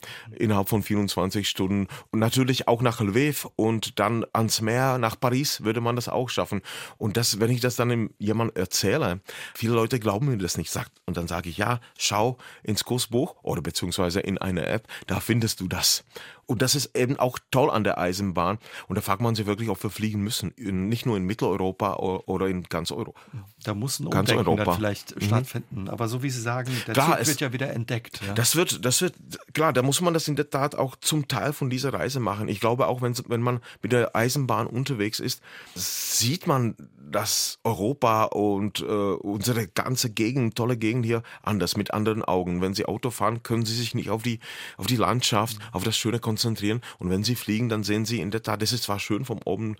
innerhalb von 24 Stunden. Und natürlich auch nach Lviv und dann ans Meer, nach Paris würde man das auch schaffen. Und das, wenn ich das dann jemand erzähle, viele Leute glauben mir das nicht. Sagt, und dann sage ich, ja, schau ins Kursbuch oder beziehungsweise in eine App, da findest du das. Und das ist eben auch toll an der Eisenbahn. Und da fragt man sich wirklich, ob wir fliegen müssen. nicht nur in Mitteleuropa oder in ganz Europa. Da muss ein ganz Umdenken Europa. vielleicht mhm. stattfinden. Aber so wie Sie sagen, der klar, Zug wird ja wieder entdeckt. Ja? Das wird, das wird, klar, da muss man das in der Tat auch zum Teil von dieser Reise machen. Ich glaube auch, wenn, wenn man mit der Eisenbahn unterwegs ist, sieht man das Europa und äh, unsere ganze Gegend, tolle Gegend hier anders, mit anderen Augen. Wenn Sie Auto fahren, können Sie sich nicht auf die, auf die Landschaft, auf das schöne konzentrieren. Und wenn Sie fliegen, dann sehen Sie in der Tat, das ist zwar schön, vom oben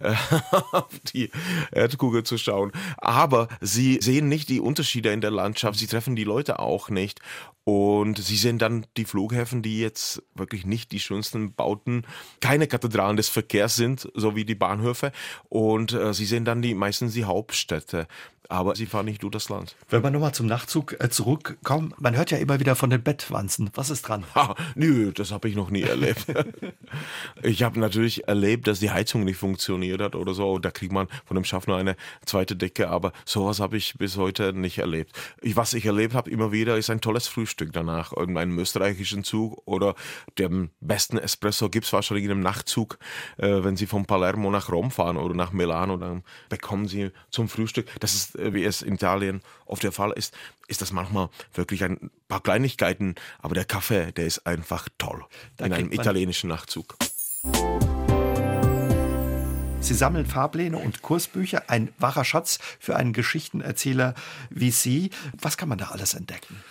äh, auf die Erdkugel zu schauen, aber Sie sehen nicht die Unterschiede in der Landschaft, Sie treffen die Leute auch nicht. Und sie sehen dann die Flughäfen, die jetzt wirklich nicht die schönsten Bauten, keine Kathedralen des Verkehrs sind, so wie die Bahnhöfe. Und äh, sie sehen dann die meistens die Hauptstädte aber sie fahren nicht durch das Land. Wenn wir nochmal zum Nachzug äh, zurückkommen, man hört ja immer wieder von den Bettwanzen. Was ist dran? Ha, nö, das habe ich noch nie erlebt. ich habe natürlich erlebt, dass die Heizung nicht funktioniert hat oder so. Da kriegt man von dem Schaffner eine zweite Decke, aber sowas habe ich bis heute nicht erlebt. Ich, was ich erlebt habe immer wieder, ist ein tolles Frühstück danach. Irgendeinen österreichischen Zug oder den besten Espresso gibt es wahrscheinlich in einem Nachtzug, äh, wenn Sie von Palermo nach Rom fahren oder nach Milano, dann bekommen Sie zum Frühstück. Das ist äh, wie es in Italien oft der Fall ist, ist das manchmal wirklich ein paar Kleinigkeiten, aber der Kaffee, der ist einfach toll da in einem italienischen Nachtzug. Sie sammeln Fahrpläne und Kursbücher, ein wahrer Schatz für einen Geschichtenerzähler wie Sie. Was kann man da alles entdecken?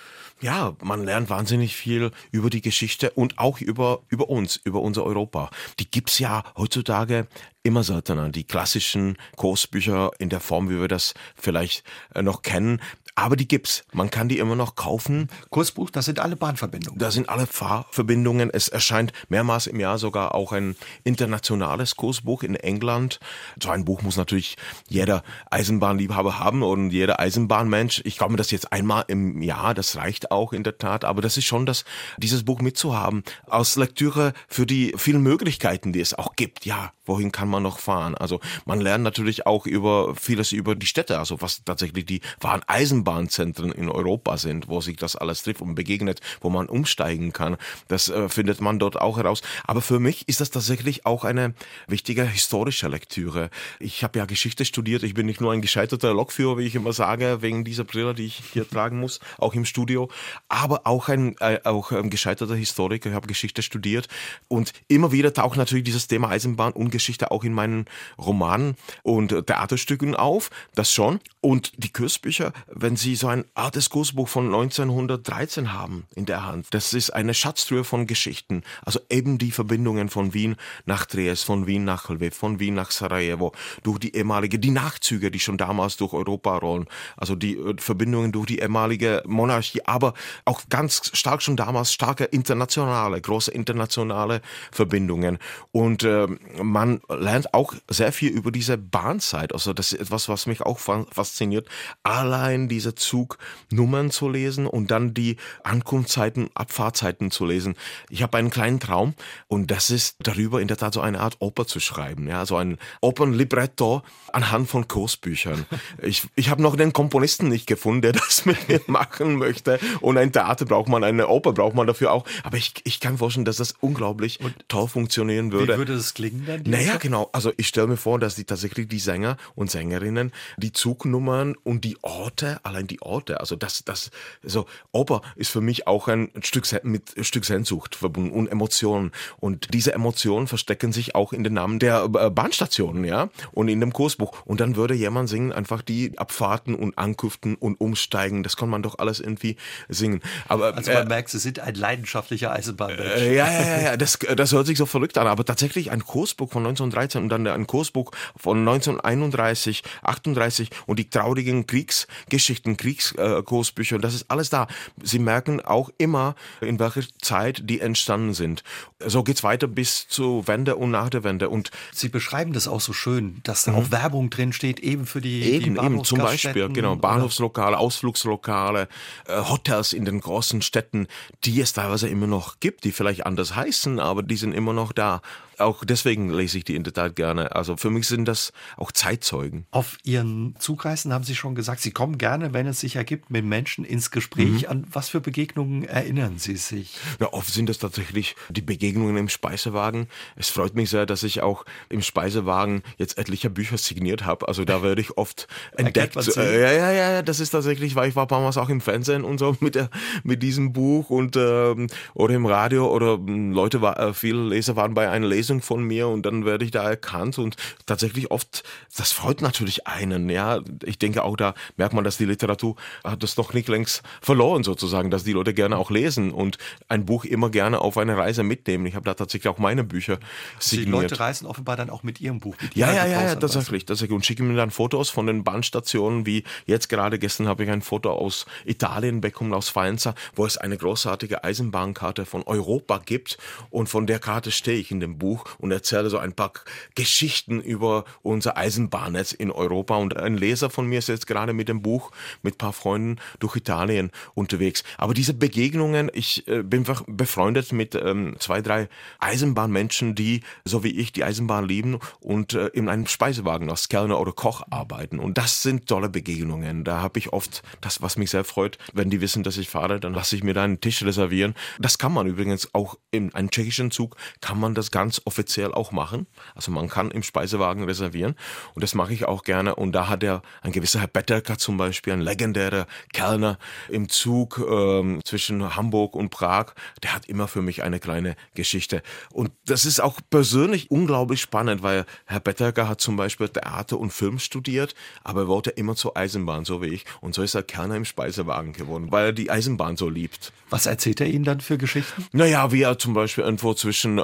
Ja, man lernt wahnsinnig viel über die Geschichte und auch über, über uns, über unser Europa. Die gibt's ja heutzutage immer seltener. Die klassischen Kursbücher in der Form, wie wir das vielleicht äh, noch kennen, aber die gibt's. Man kann die immer noch kaufen. Kursbuch, das sind alle Bahnverbindungen. Da sind alle Fahrverbindungen. Es erscheint mehrmals im Jahr sogar auch ein internationales Kursbuch in England. So ein Buch muss natürlich jeder Eisenbahnliebhaber haben und jeder Eisenbahnmensch. Ich glaube mir das jetzt einmal im Jahr, das reicht auch in der Tat. Aber das ist schon das, dieses Buch mitzuhaben. Aus Lektüre für die vielen Möglichkeiten, die es auch gibt. Ja, wohin kann man noch fahren? Also man lernt natürlich auch über vieles über die Städte, also was tatsächlich die wahren Eisenbahnzentren in Europa sind, wo sich das alles trifft und begegnet, wo man umsteigen kann. Das äh, findet man dort auch heraus. Aber für mich ist das tatsächlich auch eine wichtige historische Lektüre. Ich habe ja Geschichte studiert. Ich bin nicht nur ein gescheiterter Lokführer, wie ich immer sage, wegen dieser Brille, die ich hier tragen muss, auch im Studio, aber auch ein, äh, auch ein gescheiterter Historiker. Ich habe Geschichte studiert und immer wieder taucht natürlich dieses Thema Eisenbahn und Geschichte auch in meinen Romanen und Theaterstücken auf, das schon. Und die Kursbücher, wenn Sie so ein altes Kursbuch von 1913 haben in der Hand, das ist eine Schatztruhe von Geschichten. Also eben die Verbindungen von Wien nach Triest, von Wien nach Lviv, von Wien nach Sarajevo, durch die ehemalige, die Nachzüge, die schon damals durch Europa rollen, also die äh, Verbindungen durch die ehemalige Monarchie, aber auch ganz stark schon damals starke internationale, große internationale Verbindungen. Und äh, man lernt auch sehr viel über diese Bahnzeit. Also das ist etwas, was mich auch fasziniert. Allein diese Zugnummern zu lesen und dann die Ankunftszeiten, Abfahrtzeiten zu lesen. Ich habe einen kleinen Traum und das ist darüber in der Tat so eine Art Oper zu schreiben. Ja, so ein Opernlibretto anhand von Kursbüchern. Ich, ich habe noch den Komponisten nicht gefunden, der das mit mir machen möchte. Und ein Theater braucht man, eine Oper braucht man dafür auch. Aber ich, ich kann vorstellen, dass das unglaublich und toll funktionieren würde. Wie würde das klingen dann? Naja, genau. Also ich stelle mir vor, dass die tatsächlich die Sänger und Sängerinnen die Zugnummern und die Orte, allein die Orte, also das, das, so Oper ist für mich auch ein Stück mit ein Stück Sehnsucht verbunden und Emotionen. Und diese Emotionen verstecken sich auch in den Namen der äh, Bahnstationen, ja, und in dem Kursbuch. Und dann würde jemand singen, einfach die Abfahrten und Ankünften und Umsteigen. Das kann man doch alles irgendwie singen. Aber also man äh, merkt, Sie sind ein leidenschaftlicher Eisenbahnmensch. Äh, ja, ja, ja, ja. Das, das hört sich so verrückt an. Aber tatsächlich ein Kursbuch von 1913 und dann ein Kursbuch von 1931, 38 und die traurigen Kriegsgeschichten, Kriegskursbücher, äh, das ist alles da. Sie merken auch immer, in welcher Zeit die entstanden sind. So geht's weiter bis zur Wende und nach der Wende. Und Sie beschreiben das auch so schön, dass da mhm. auch Werbung drin steht, eben für die, eben, die eben zum Beispiel, genau, Bahnhofslokale, Ausflugslokale, äh, Hotels in den großen Städten, die es teilweise immer noch gibt, die vielleicht anders heißen, aber die sind immer noch da auch deswegen lese ich die in der Tat gerne. Also für mich sind das auch Zeitzeugen. Auf Ihren Zugreisen haben Sie schon gesagt, Sie kommen gerne, wenn es sich ergibt, mit Menschen ins Gespräch. Mhm. An was für Begegnungen erinnern Sie sich? Ja, oft sind es tatsächlich die Begegnungen im Speisewagen. Es freut mich sehr, dass ich auch im Speisewagen jetzt etliche Bücher signiert habe. Also da werde ich oft entdeckt. Äh, ja, ja, ja, das ist tatsächlich, weil ich war ein paar Mal auch im Fernsehen und so mit, der, mit diesem Buch und ähm, oder im Radio oder ähm, Leute, war, äh, viele Leser waren bei einer Lesung Lesung von mir und dann werde ich da erkannt und tatsächlich oft, das freut natürlich einen, ja. Ich denke auch, da merkt man, dass die Literatur hat das noch nicht längst verloren sozusagen, dass die Leute gerne auch lesen und ein Buch immer gerne auf eine Reise mitnehmen. Ich habe da tatsächlich auch meine Bücher signiert. Die Leute reisen offenbar dann auch mit ihrem Buch. Mit ja, ja, ja, ja, tatsächlich, tatsächlich und schicken mir dann Fotos von den Bahnstationen, wie jetzt gerade gestern habe ich ein Foto aus Italien bekommen, aus Faenza, wo es eine großartige Eisenbahnkarte von Europa gibt und von der Karte stehe ich in dem Buch Buch und erzähle so ein paar Geschichten über unser Eisenbahnnetz in Europa. Und ein Leser von mir ist jetzt gerade mit dem Buch mit ein paar Freunden durch Italien unterwegs. Aber diese Begegnungen, ich äh, bin befreundet mit ähm, zwei, drei Eisenbahnmenschen, die, so wie ich, die Eisenbahn lieben und äh, in einem Speisewagen als Kellner oder Koch arbeiten. Und das sind tolle Begegnungen. Da habe ich oft das, was mich sehr freut, wenn die wissen, dass ich fahre, dann lasse ich mir da einen Tisch reservieren. Das kann man übrigens auch in einem tschechischen Zug, kann man das ganz offiziell auch machen. Also man kann im Speisewagen reservieren und das mache ich auch gerne. Und da hat er ein gewisser Herr Betterka zum Beispiel, ein legendärer Kellner im Zug ähm, zwischen Hamburg und Prag, der hat immer für mich eine kleine Geschichte. Und das ist auch persönlich unglaublich spannend, weil Herr Betterka hat zum Beispiel Theater und Film studiert, aber er wollte immer zur Eisenbahn, so wie ich. Und so ist er Kerner im Speisewagen geworden, weil er die Eisenbahn so liebt. Was erzählt er Ihnen dann für Geschichten? Naja, wie er zum Beispiel irgendwo zwischen äh,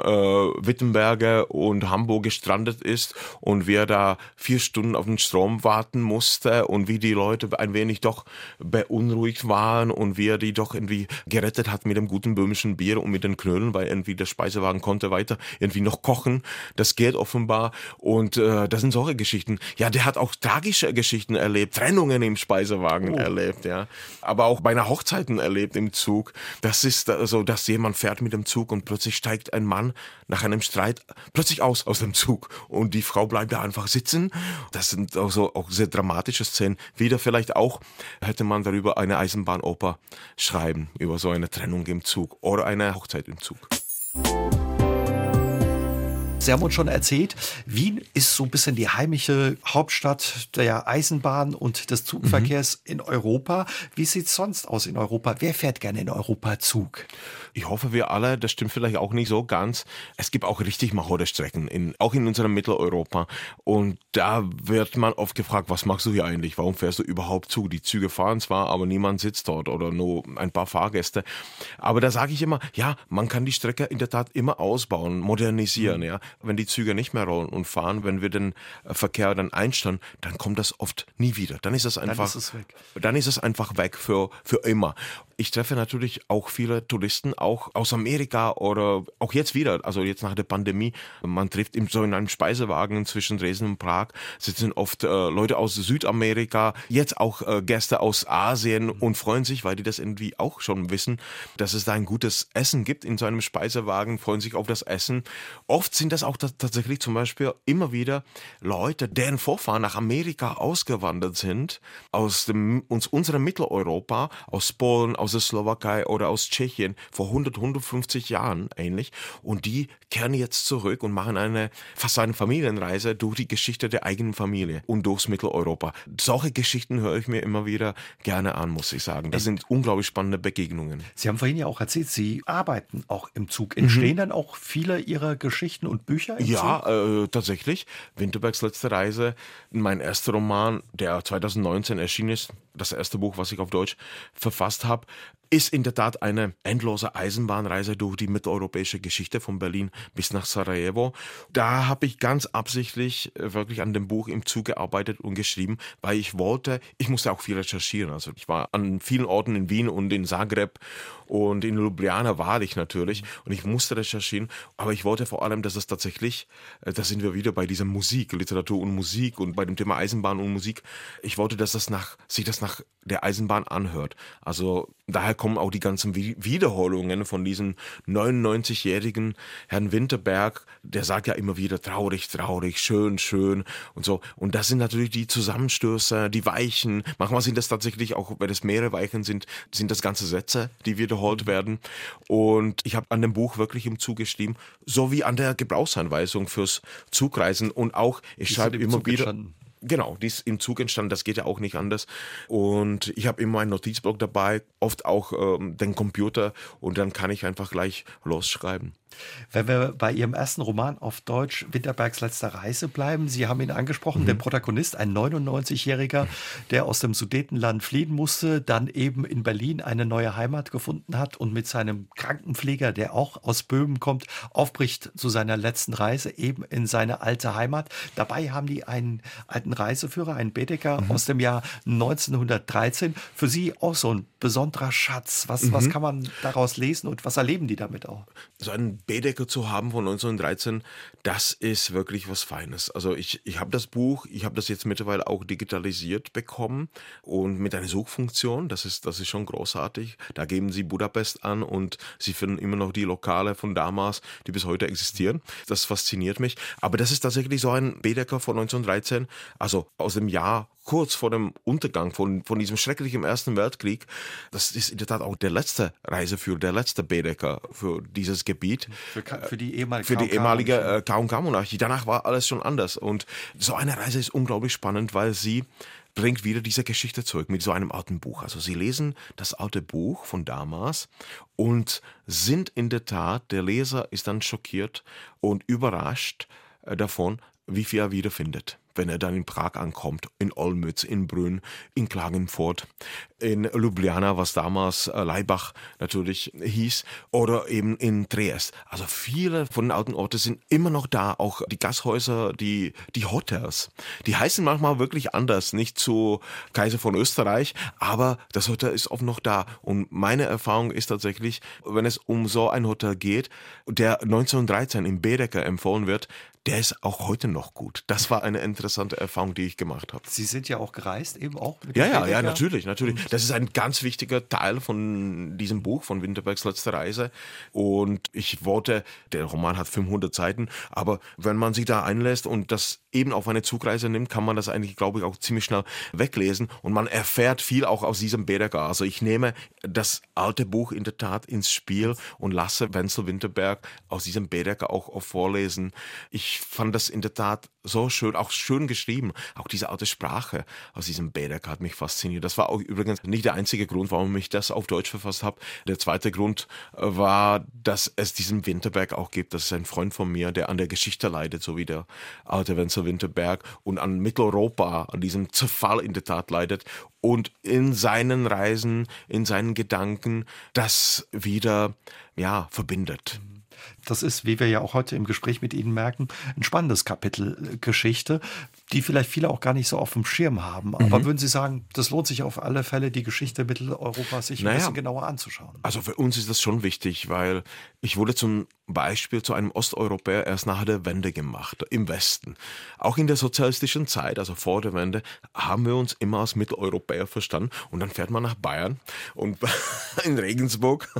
Wittenberge und Hamburg gestrandet ist und wie er da vier Stunden auf den Strom warten musste und wie die Leute ein wenig doch beunruhigt waren und wie er die doch irgendwie gerettet hat mit dem guten böhmischen Bier und mit den Knödeln, weil irgendwie der Speisewagen konnte weiter irgendwie noch kochen. Das geht offenbar und äh, das sind solche Geschichten. Ja, der hat auch tragische Geschichten erlebt, Trennungen im Speisewagen oh. erlebt, ja. Aber auch bei einer Hochzeiten erlebt im Zug. Das ist so, dass jemand fährt mit dem Zug und plötzlich steigt ein Mann nach einem Streit plötzlich aus aus dem Zug und die Frau bleibt da einfach sitzen. Das sind auch so auch sehr dramatische Szenen. Wieder vielleicht auch hätte man darüber eine Eisenbahnoper schreiben über so eine Trennung im Zug oder eine Hochzeit im Zug. Sie haben uns schon erzählt, Wien ist so ein bisschen die heimische Hauptstadt der Eisenbahn und des Zugverkehrs mhm. in Europa. Wie sieht es sonst aus in Europa? Wer fährt gerne in Europa Zug? Ich hoffe, wir alle, das stimmt vielleicht auch nicht so ganz. Es gibt auch richtig marode Strecken, in, auch in unserem Mitteleuropa. Und da wird man oft gefragt, was machst du hier eigentlich? Warum fährst du überhaupt Zug? Die Züge fahren zwar, aber niemand sitzt dort oder nur ein paar Fahrgäste. Aber da sage ich immer, ja, man kann die Strecke in der Tat immer ausbauen, modernisieren. Mhm. Ja wenn die Züge nicht mehr rollen und fahren, wenn wir den äh, Verkehr dann einstellen, dann kommt das oft nie wieder. Dann ist es einfach, dann ist es weg. Dann ist es einfach weg für, für immer. Ich treffe natürlich auch viele Touristen, auch aus Amerika oder auch jetzt wieder, also jetzt nach der Pandemie. Man trifft so in einem Speisewagen zwischen Dresden und Prag, sitzen oft äh, Leute aus Südamerika, jetzt auch äh, Gäste aus Asien und freuen sich, weil die das irgendwie auch schon wissen, dass es da ein gutes Essen gibt in so einem Speisewagen, freuen sich auf das Essen. Oft sind das auch tatsächlich zum Beispiel immer wieder Leute, deren Vorfahren nach Amerika ausgewandert sind, aus dem, uns, unserem Mitteleuropa, aus Polen, aus aus der Slowakei oder aus Tschechien vor 100, 150 Jahren ähnlich. Und die kehren jetzt zurück und machen eine fast eine Familienreise durch die Geschichte der eigenen Familie und durchs Mitteleuropa. Solche Geschichten höre ich mir immer wieder gerne an, muss ich sagen. Das sind unglaublich spannende Begegnungen. Sie haben vorhin ja auch erzählt, Sie arbeiten auch im Zug. Entstehen mhm. dann auch viele Ihrer Geschichten und Bücher im ja, Zug? Ja, äh, tatsächlich. Winterbergs letzte Reise, mein erster Roman, der 2019 erschienen ist, das erste Buch, was ich auf Deutsch verfasst habe, ist in der Tat eine endlose Eisenbahnreise durch die mitteleuropäische Geschichte von Berlin bis nach Sarajevo. Da habe ich ganz absichtlich äh, wirklich an dem Buch im Zug gearbeitet und geschrieben, weil ich wollte, ich musste auch viel recherchieren. Also ich war an vielen Orten in Wien und in Zagreb und in Ljubljana war ich natürlich und ich musste recherchieren, aber ich wollte vor allem, dass es tatsächlich, äh, da sind wir wieder bei dieser Musik, Literatur und Musik und bei dem Thema Eisenbahn und Musik. Ich wollte, dass das nach, sich das nach der Eisenbahn anhört. Also daher kommen auch die ganzen Wiederholungen von diesem 99-jährigen Herrn Winterberg, der sagt ja immer wieder traurig, traurig, schön, schön und so. Und das sind natürlich die Zusammenstöße, die Weichen. Manchmal sind das tatsächlich auch, wenn es mehrere Weichen sind, sind das ganze Sätze, die wiederholt werden. Und ich habe an dem Buch wirklich im Zug geschrieben, so wie an der Gebrauchsanweisung fürs Zugreisen und auch, ich schreibe immer wieder. Entstanden? Genau, die ist im Zug entstanden, das geht ja auch nicht anders. Und ich habe immer einen Notizblock dabei, oft auch ähm, den Computer und dann kann ich einfach gleich losschreiben. Wenn wir bei Ihrem ersten Roman auf Deutsch Winterbergs letzte Reise bleiben, Sie haben ihn angesprochen, mhm. der Protagonist, ein 99-Jähriger, der aus dem Sudetenland fliehen musste, dann eben in Berlin eine neue Heimat gefunden hat und mit seinem Krankenpfleger, der auch aus Böhmen kommt, aufbricht zu seiner letzten Reise eben in seine alte Heimat. Dabei haben die einen, einen alten Reiseführer, ein Bedecker Mhm. aus dem Jahr 1913. Für Sie auch so ein besonderer Schatz. Was, Mhm. was kann man daraus lesen und was erleben die damit auch? so einen Bedecker zu haben von 1913, das ist wirklich was Feines. Also ich, ich habe das Buch, ich habe das jetzt mittlerweile auch digitalisiert bekommen und mit einer Suchfunktion, das ist, das ist schon großartig. Da geben Sie Budapest an und Sie finden immer noch die Lokale von damals, die bis heute existieren. Das fasziniert mich. Aber das ist tatsächlich so ein Bedecker von 1913, also aus dem Jahr kurz vor dem Untergang von, von diesem schrecklichen Ersten Weltkrieg. Das ist in der Tat auch der letzte Reiseführer, der letzte Bedecker für dieses Gebiet. Für, für die ehemalige, Für die KK ehemalige äh. Danach war alles schon anders. Und so eine Reise ist unglaublich spannend, weil sie bringt wieder diese Geschichte zurück mit so einem alten Buch. Also sie lesen das alte Buch von damals und sind in der Tat, der Leser ist dann schockiert und überrascht äh, davon, wie viel er wiederfindet wenn er dann in Prag ankommt, in Olmütz, in Brünn, in Klagenfurt, in Ljubljana, was damals äh, Leibach natürlich hieß, oder eben in Triest. Also viele von den alten Orten sind immer noch da, auch die Gasthäuser, die, die Hotels. Die heißen manchmal wirklich anders, nicht zu Kaiser von Österreich, aber das Hotel ist oft noch da. Und meine Erfahrung ist tatsächlich, wenn es um so ein Hotel geht, der 1913 im Bedecker empfohlen wird, der ist auch heute noch gut. Das war eine interessante Erfahrung, die ich gemacht habe. Sie sind ja auch gereist, eben auch mit Ja, ja, ja, natürlich, natürlich. Das ist ein ganz wichtiger Teil von diesem Buch, von Winterbergs letzte Reise. Und ich wollte, der Roman hat 500 Seiten, aber wenn man sich da einlässt und das eben auf eine Zugreise nimmt, kann man das eigentlich, glaube ich, auch ziemlich schnell weglesen. Und man erfährt viel auch aus diesem Bedecker. Also ich nehme das alte Buch in der Tat ins Spiel und lasse Wenzel Winterberg aus diesem auch, auch vorlesen. Ich fand das in der Tat so schön, auch schön geschrieben. Auch diese alte Sprache aus diesem Bedecker hat mich fasziniert. Das war auch übrigens nicht der einzige Grund, warum ich das auf Deutsch verfasst habe. Der zweite Grund äh, war, dass es diesen Winterberg auch gibt. Das ist ein Freund von mir, der an der Geschichte leidet, so wie der alte Wenzel Winterberg und an Mitteleuropa, an diesem Zerfall in der Tat leidet und in seinen Reisen, in seinen Gedanken das wieder, ja, verbindet. Das ist, wie wir ja auch heute im Gespräch mit Ihnen merken, ein spannendes Kapitel äh, Geschichte, die vielleicht viele auch gar nicht so auf dem Schirm haben. Aber würden Sie sagen, das lohnt sich auf alle Fälle, die Geschichte Mitteleuropas sich ein Naja. bisschen genauer anzuschauen? Also für uns ist das schon wichtig, weil ich wurde zum Beispiel zu einem Osteuropäer erst nach der Wende gemacht, im Westen. Auch in der sozialistischen Zeit, also vor der Wende, haben wir uns immer als Mitteleuropäer verstanden. Und dann fährt man nach Bayern und in Regensburg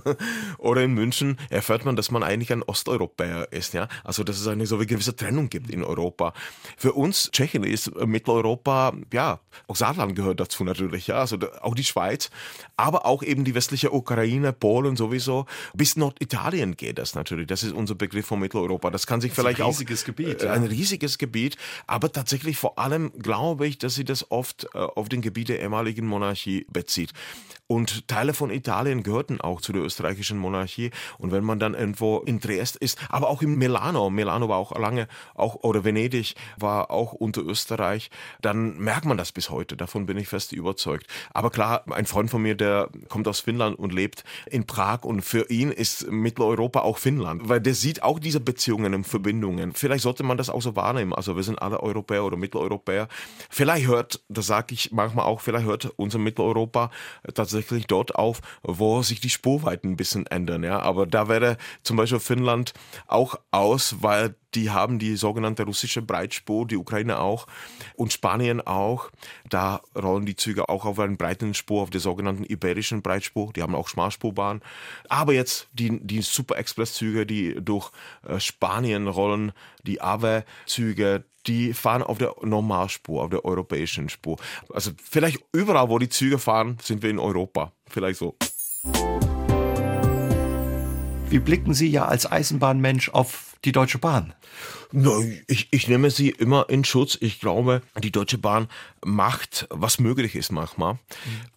oder in München erfährt man, dass man eigentlich ein Osteuropäer ist. Ja? Also dass es eine so eine gewisse Trennung gibt in Europa. Für uns Tschechien ist Mitteleuropa, ja, auch Saarland gehört dazu natürlich, ja, also auch die Schweiz, aber auch eben die westliche Ukraine, Polen sowieso. Bis Norditalien geht das natürlich. Das ist unser Begriff von Mitteleuropa. Das kann sich ein vielleicht auch riesiges Gebiet, äh, ja. ein riesiges Gebiet, aber tatsächlich vor allem glaube ich, dass sie das oft äh, auf den Gebiet der ehemaligen Monarchie bezieht. Und Teile von Italien gehörten auch zu der österreichischen Monarchie. Und wenn man dann irgendwo in Triest ist, aber auch in Milano, Milano war auch lange, auch, oder Venedig war auch unter Österreich, dann merkt man das bis heute. Davon bin ich fest überzeugt. Aber klar, ein Freund von mir, der kommt aus Finnland und lebt in Prag und für ihn ist Mitteleuropa auch Finnland, weil der sieht auch diese Beziehungen und Verbindungen. Vielleicht sollte man das auch so wahrnehmen. Also wir sind alle Europäer oder Mitteleuropäer. Vielleicht hört, das sage ich manchmal auch, vielleicht hört unser Mitteleuropa tatsächlich dort auf, wo sich die Spurweiten ein bisschen ändern. Ja, aber da wäre zum Beispiel Finnland auch aus, weil die haben die sogenannte russische Breitspur, die Ukraine auch und Spanien auch. Da rollen die Züge auch auf einen breiten Spur, auf der sogenannten iberischen Breitspur. Die haben auch Schmalspurbahn. Aber jetzt die, die Super-Express-Züge, die durch äh, Spanien rollen, die AVE-Züge, die fahren auf der Normalspur, auf der europäischen Spur. Also vielleicht überall, wo die Züge fahren, sind wir in Europa. Vielleicht so. Wie blicken Sie ja als Eisenbahnmensch auf die Deutsche Bahn? Ich, ich nehme sie immer in Schutz. Ich glaube, die Deutsche Bahn macht, was möglich ist manchmal.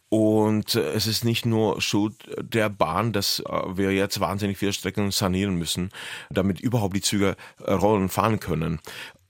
Und äh, es ist nicht nur Schuld der Bahn, dass äh, wir jetzt wahnsinnig viele Strecken sanieren müssen, damit überhaupt die Züge äh, rollen und fahren können.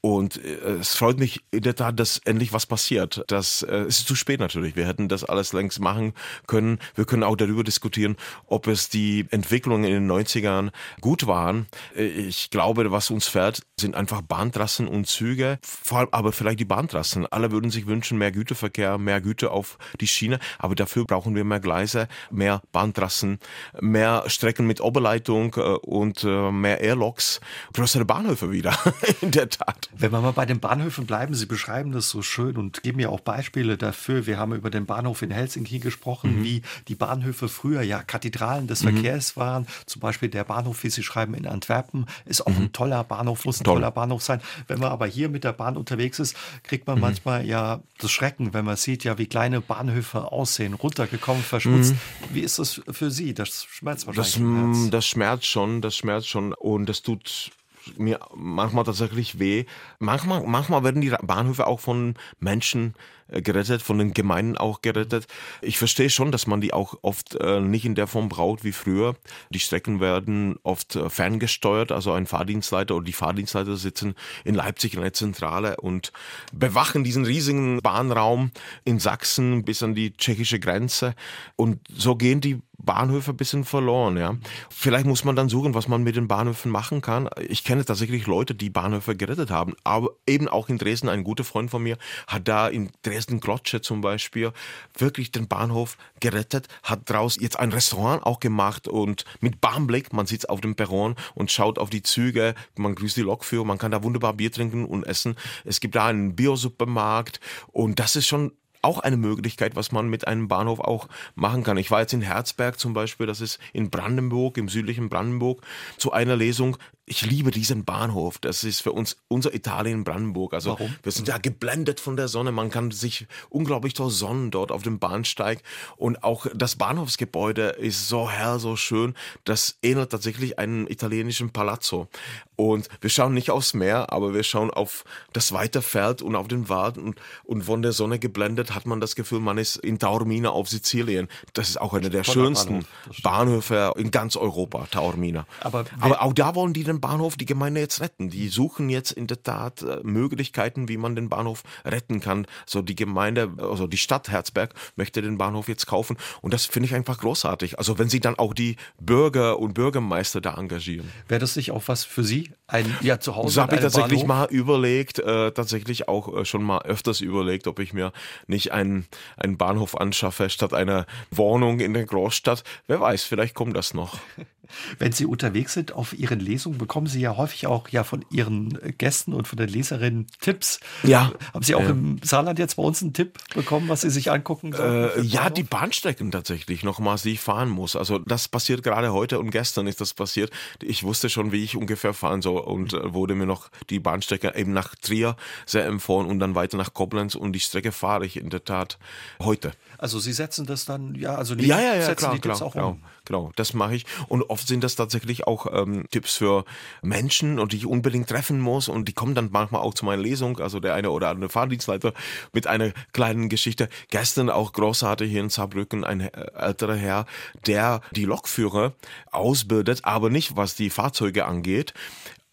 Und äh, es freut mich in der Tat, dass endlich was passiert. Das äh, ist zu spät natürlich. Wir hätten das alles längst machen können. Wir können auch darüber diskutieren, ob es die Entwicklungen in den 90ern gut waren. Äh, ich glaube, was uns fährt, sind einfach Bahntrassen und Züge. Vor allem aber vielleicht die Bahntrassen. Alle würden sich wünschen, mehr Güterverkehr, mehr Güter auf die Schiene. Aber dafür brauchen wir mehr Gleise, mehr Bahntrassen, mehr Strecken mit Oberleitung äh, und mehr Airlocks, größere Bahnhöfe wieder. in der Tat. Wenn wir mal bei den Bahnhöfen bleiben, Sie beschreiben das so schön und geben ja auch Beispiele dafür. Wir haben über den Bahnhof in Helsinki gesprochen, mhm. wie die Bahnhöfe früher ja Kathedralen des mhm. Verkehrs waren. Zum Beispiel der Bahnhof, wie Sie schreiben, in Antwerpen ist auch mhm. ein toller Bahnhof, muss ein Toll. toller Bahnhof sein. Wenn man aber hier mit der Bahn unterwegs ist, kriegt man mhm. manchmal ja das Schrecken, wenn man sieht ja, wie kleine Bahnhöfe aussehen, runtergekommen, verschmutzt. Mhm. Wie ist das für Sie? Das schmerzt wahrscheinlich. Das, mm, das schmerzt schon, das schmerzt schon und das tut mir manchmal tatsächlich weh. Manchmal, manchmal werden die Bahnhöfe auch von Menschen äh, gerettet, von den Gemeinden auch gerettet. Ich verstehe schon, dass man die auch oft äh, nicht in der Form braucht wie früher. Die Strecken werden oft äh, ferngesteuert, also ein Fahrdienstleiter oder die Fahrdienstleiter sitzen in Leipzig in der Zentrale und bewachen diesen riesigen Bahnraum in Sachsen bis an die tschechische Grenze. Und so gehen die Bahnhöfe ein bisschen verloren, ja. Vielleicht muss man dann suchen, was man mit den Bahnhöfen machen kann. Ich kenne tatsächlich Leute, die Bahnhöfe gerettet haben, aber eben auch in Dresden, ein guter Freund von mir hat da in Dresden Dresden-Glotsche zum Beispiel wirklich den Bahnhof gerettet, hat daraus jetzt ein Restaurant auch gemacht und mit Bahnblick, man sitzt auf dem Perron und schaut auf die Züge, man grüßt die Lokführer, man kann da wunderbar Bier trinken und essen. Es gibt da einen Biosupermarkt und das ist schon auch eine Möglichkeit, was man mit einem Bahnhof auch machen kann. Ich war jetzt in Herzberg zum Beispiel, das ist in Brandenburg, im südlichen Brandenburg, zu einer Lesung ich liebe diesen Bahnhof. Das ist für uns unser Italien Brandenburg. Also Warum? wir sind ja geblendet von der Sonne. Man kann sich unglaublich toll sonnen dort auf dem Bahnsteig. Und auch das Bahnhofsgebäude ist so hell, so schön. Das ähnelt tatsächlich einem italienischen Palazzo. Und wir schauen nicht aufs Meer, aber wir schauen auf das weite Feld und auf den Wald. Und, und von der Sonne geblendet hat man das Gefühl, man ist in Taormina auf Sizilien. Das ist auch einer der schönsten Bahnhof. Bahnhöfe in ganz Europa, Taormina. Aber, aber auch da wollen die den Bahnhof die Gemeinde jetzt retten. Die suchen jetzt in der Tat äh, Möglichkeiten, wie man den Bahnhof retten kann. So die Gemeinde, also die Stadt Herzberg möchte den Bahnhof jetzt kaufen und das finde ich einfach großartig. Also wenn sie dann auch die Bürger und Bürgermeister da engagieren. Wäre das nicht auch was für Sie? Ein ja zu Hause. So habe ich tatsächlich Bahnhof? mal überlegt, äh, tatsächlich auch äh, schon mal öfters überlegt, ob ich mir nicht einen, einen Bahnhof anschaffe statt einer Wohnung in der Großstadt. Wer weiß, vielleicht kommt das noch. Wenn Sie unterwegs sind auf Ihren Lesungen, bekommen Sie ja häufig auch ja von Ihren Gästen und von den Leserinnen Tipps. Ja. Haben Sie auch ja. im Saarland jetzt bei uns einen Tipp bekommen, was Sie sich angucken sollen? Äh, ja, die Bahnstrecken tatsächlich nochmals, die ich fahren muss. Also das passiert gerade heute und gestern ist das passiert. Ich wusste schon, wie ich ungefähr fahren soll und äh, wurde mir noch die Bahnstrecke eben nach Trier sehr empfohlen und dann weiter nach Koblenz und die Strecke fahre ich in der Tat heute. Also Sie setzen das dann, ja, also die ja, ja, ja, setzen klar, die Tipps klar, auch um. Genau, genau, das mache ich. Und oft sind das tatsächlich auch ähm, Tipps für Menschen und die ich unbedingt treffen muss und die kommen dann manchmal auch zu meiner Lesung, also der eine oder andere Fahrdienstleiter mit einer kleinen Geschichte. Gestern auch großartig hier in Saarbrücken ein äh, älterer Herr, der die Lokführer ausbildet, aber nicht was die Fahrzeuge angeht,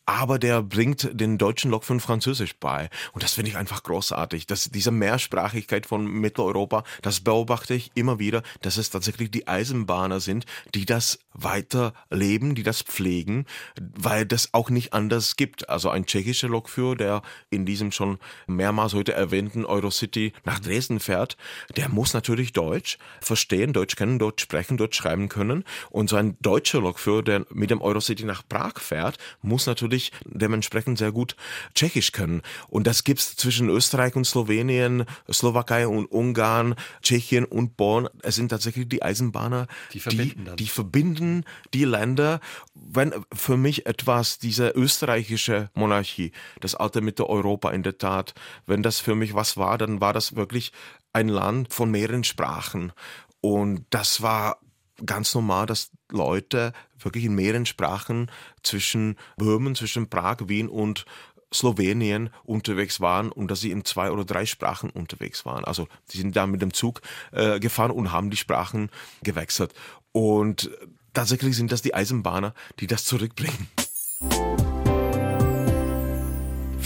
aber der bringt den deutschen Lokführern Französisch bei. Und das finde ich einfach großartig. Das, diese Mehrsprachigkeit von Mitteleuropa, das beobachte ich immer wieder, dass es tatsächlich die Eisenbahner sind, die das weiterleben, die das pflegen, weil das auch nicht anders gibt. Also ein tschechischer Lokführer, der in diesem schon mehrmals heute erwähnten Eurocity nach Dresden fährt, der muss natürlich Deutsch verstehen, Deutsch kennen, Deutsch sprechen, Deutsch schreiben können. Und so ein deutscher Lokführer, der mit dem Eurocity nach Prag fährt, muss natürlich natürlich dementsprechend sehr gut Tschechisch können. Und das gibt's zwischen Österreich und Slowenien, Slowakei und Ungarn, Tschechien und Bonn. Es sind tatsächlich die Eisenbahner, die verbinden, die, die, verbinden die Länder. Wenn für mich etwas diese österreichische Monarchie, das alte Mitte-Europa in der Tat, wenn das für mich was war, dann war das wirklich ein Land von mehreren Sprachen. Und das war ganz normal, dass Leute wirklich in mehreren Sprachen zwischen Böhmen, zwischen Prag, Wien und Slowenien unterwegs waren und dass sie in zwei oder drei Sprachen unterwegs waren. Also sie sind da mit dem Zug äh, gefahren und haben die Sprachen gewechselt. Und tatsächlich sind das die Eisenbahner, die das zurückbringen.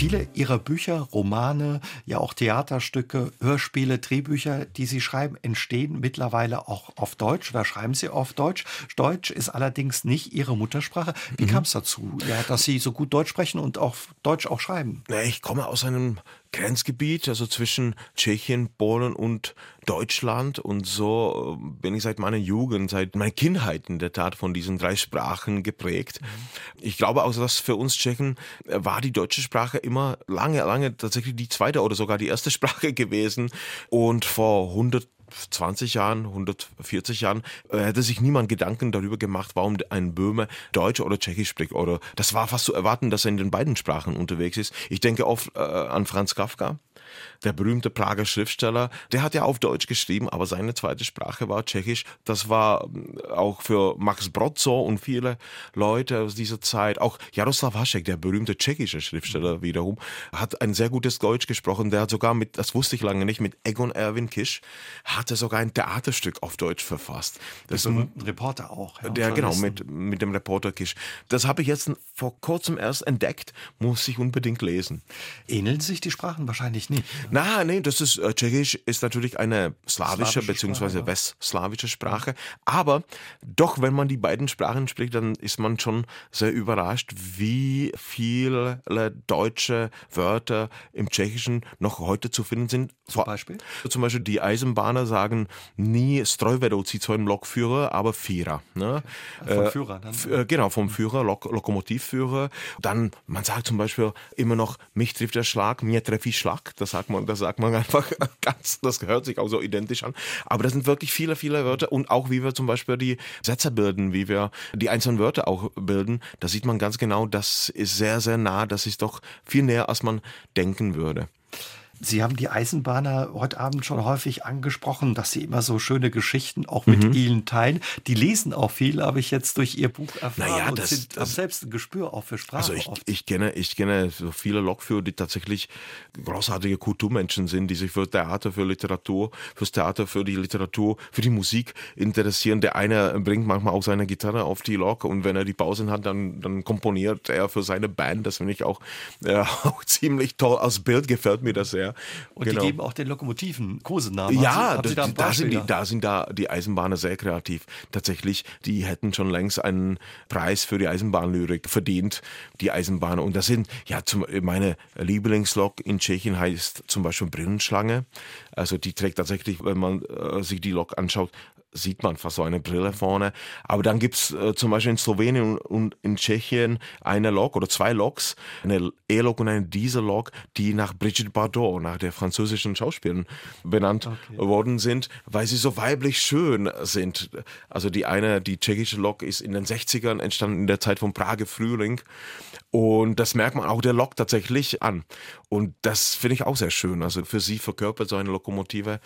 Viele Ihrer Bücher, Romane, ja auch Theaterstücke, Hörspiele, Drehbücher, die Sie schreiben, entstehen mittlerweile auch auf Deutsch oder schreiben Sie auf Deutsch. Deutsch ist allerdings nicht Ihre Muttersprache. Wie mhm. kam es dazu, ja, dass Sie so gut Deutsch sprechen und auch Deutsch auch schreiben? Ich komme aus einem Grenzgebiet, also zwischen Tschechien, Polen und Deutschland. Und so äh, bin ich seit meiner Jugend, seit meiner Kindheit in der Tat von diesen drei Sprachen geprägt. Mhm. Ich glaube auch, dass für uns Tschechen äh, war die deutsche Sprache immer lange, lange tatsächlich die zweite oder sogar die erste Sprache gewesen. Und vor 100 20 Jahren, 140 Jahren, äh, hätte sich niemand Gedanken darüber gemacht, warum ein Böhme Deutsch oder Tschechisch spricht. Oder das war fast zu erwarten, dass er in den beiden Sprachen unterwegs ist. Ich denke oft äh, an Franz Kafka, der berühmte Prager Schriftsteller, der hat ja auf Deutsch geschrieben, aber seine zweite Sprache war Tschechisch. Das war ähm, auch für Max Brodzo und viele Leute aus dieser Zeit, auch Jaroslav Hašek, der berühmte tschechische Schriftsteller wiederum, hat ein sehr gutes Deutsch gesprochen. Der hat sogar mit, das wusste ich lange nicht, mit Egon Erwin Kisch, hatte sogar ein Theaterstück auf Deutsch verfasst. Das ist ein Reporter auch. Ja, der, genau, mit, mit dem Reporter Kisch. Das habe ich jetzt vor kurzem erst entdeckt, muss ich unbedingt lesen. Ähneln sich die Sprachen wahrscheinlich nicht. Na, nee, das ist äh, Tschechisch ist natürlich eine slawische, bzw. westslawische Sprache. Aber doch, wenn man die beiden Sprachen spricht, dann ist man schon sehr überrascht, wie viele deutsche Wörter im Tschechischen noch heute zu finden sind. Zum Beispiel? Zum Beispiel die Eisenbahner sagen nie Streuvedouzi zu einem Lokführer, aber Vierer. Ne? Vom äh, Führer dann? Äh, genau, vom Führer, Lok Lokomotivführer. Dann, man sagt zum Beispiel immer noch, mich trifft der Schlag, mir treffe ich Schlag. Das sagt man, das sagt man einfach ganz, das hört sich auch so identisch an. Aber das sind wirklich viele, viele Wörter und auch wie wir zum Beispiel die Sätze bilden, wie wir die einzelnen Wörter auch bilden, da sieht man ganz genau, das ist sehr, sehr nah, das ist doch viel näher, als man denken würde. Sie haben die Eisenbahner heute Abend schon häufig angesprochen, dass sie immer so schöne Geschichten auch mit mhm. ihnen teilen. Die lesen auch viel, habe ich jetzt durch ihr Buch erfahren naja, das, und sind, das, haben selbst ein Gespür auch für Sprache. Also ich, ich, kenne, ich kenne so viele Lokführer, die tatsächlich großartige Kulturmenschen sind, die sich für Theater, für Literatur, fürs Theater, für die Literatur, für die Musik interessieren. Der eine bringt manchmal auch seine Gitarre auf die Lok und wenn er die Pausen hat, dann, dann komponiert er für seine Band. Das finde ich auch, äh, auch ziemlich toll. Als Bild gefällt mir das sehr. Und genau. die geben auch den Lokomotiven Kosenamen. Ja, Sie da, da, sind die, da sind da die Eisenbahner sehr kreativ. Tatsächlich, die hätten schon längst einen Preis für die Eisenbahnlyrik verdient, die Eisenbahner. Und das sind, ja, zum, meine Lieblingslok in Tschechien heißt zum Beispiel Brillenschlange. Also die trägt tatsächlich, wenn man äh, sich die Lok anschaut, sieht man fast so eine Brille vorne. Aber dann gibt's äh, zum Beispiel in Slowenien und in Tschechien eine Lok oder zwei Loks, eine E-Lok und eine Diesel-Lok, die nach Brigitte Bardot, nach der französischen Schauspielerin benannt okay. worden sind, weil sie so weiblich schön sind. Also die eine, die tschechische Lok ist in den 60ern entstanden in der Zeit vom Prager Frühling. Und das merkt man auch der Lok tatsächlich an. Und das finde ich auch sehr schön. Also für sie verkörpert so eine Lokomotive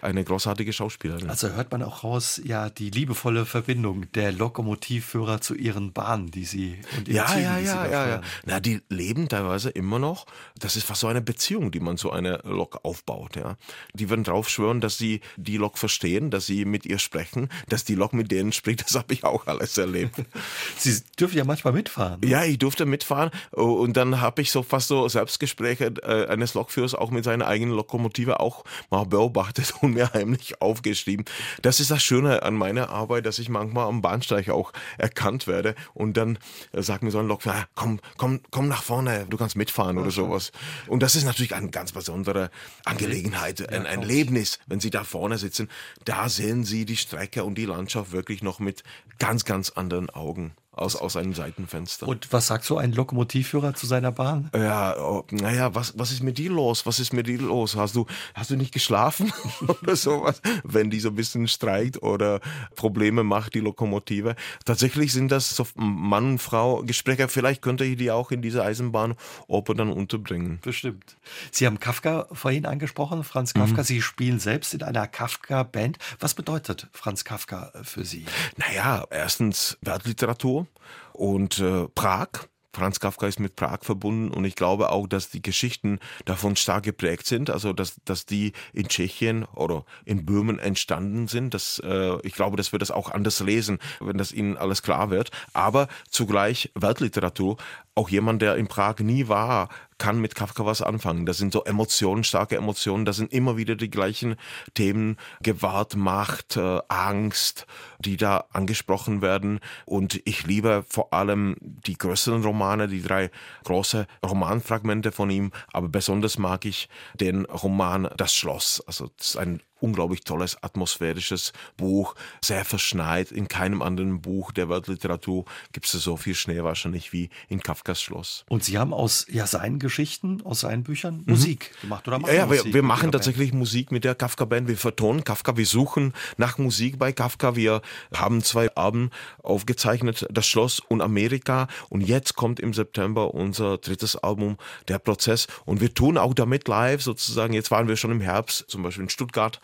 eine großartige Schauspielerin. Also hört man auch raus, ja, die liebevolle Verbindung der Lokomotivführer zu ihren Bahnen, die sie und ihren ja, Zügen, ja, ja, ja, ja. Na, die leben teilweise immer noch. Das ist fast so eine Beziehung, die man zu einer Lok aufbaut. Ja, die würden drauf schwören, dass sie die Lok verstehen, dass sie mit ihr sprechen, dass die Lok mit denen spricht. Das habe ich auch alles erlebt. sie dürfen ja manchmal mitfahren. Ne? Ja, ich durfte mitfahren und dann habe ich so fast so Selbstgespräche äh, eines Lokführers auch mit seiner eigenen Lokomotive auch mal beobachtet und mir heimlich aufgeschrieben. Das ist das Schöne an meiner Arbeit, dass ich manchmal am Bahnsteig auch erkannt werde und dann äh, sagt mir so ein Lokführer, ah, komm, komm, komm nach vorne, du kannst mitfahren oder sowas. Und das ist natürlich eine ganz besondere Angelegenheit, ein, ein Erlebnis, wenn Sie da vorne sitzen. Da sehen Sie die Strecke und die Landschaft wirklich noch mit ganz, ganz anderen Augen aus, aus einem Seitenfenster. Und was sagt so ein Lokomotivführer zu seiner Bahn? Ja, oh, naja, was, was ist mit dir los? Was ist mit dir los? Hast du, hast du nicht geschlafen oder sowas? Wenn die so ein bisschen streikt oder Probleme macht, die Lokomotive. Tatsächlich sind das so Mann und Frau Gespräche. Vielleicht könnte ich die auch in dieser Eisenbahnoper dann unterbringen. Bestimmt. Sie haben Kafka vorhin angesprochen, Franz Kafka. Mhm. Sie spielen selbst in einer Kafka-Band. Was bedeutet Franz Kafka für Sie? Naja, erstens Weltliteratur und äh, Prag. Franz Kafka ist mit Prag verbunden und ich glaube auch, dass die Geschichten davon stark geprägt sind, also dass, dass die in Tschechien oder in Böhmen entstanden sind. Das, äh, ich glaube, dass wir das auch anders lesen, wenn das Ihnen alles klar wird. Aber zugleich Weltliteratur auch jemand, der in Prag nie war, kann mit Kafka was anfangen. Das sind so Emotionen, starke Emotionen. Das sind immer wieder die gleichen Themen. Gewalt, Macht, äh, Angst, die da angesprochen werden. Und ich liebe vor allem die größeren Romane, die drei große Romanfragmente von ihm. Aber besonders mag ich den Roman Das Schloss. Also das ist ein unglaublich tolles atmosphärisches Buch, sehr verschneit. In keinem anderen Buch der Weltliteratur gibt es so viel Schnee wahrscheinlich wie in Kafkas Schloss. Und Sie haben aus ja, seinen Geschichten, aus seinen Büchern mhm. Musik gemacht oder machen Ja, ja wir, wir machen tatsächlich Band? Musik mit der Kafka-Band. Wir vertonen Kafka, wir suchen nach Musik bei Kafka. Wir haben zwei Alben aufgezeichnet, Das Schloss und Amerika. Und jetzt kommt im September unser drittes Album, Der Prozess. Und wir tun auch damit live sozusagen. Jetzt waren wir schon im Herbst, zum Beispiel in Stuttgart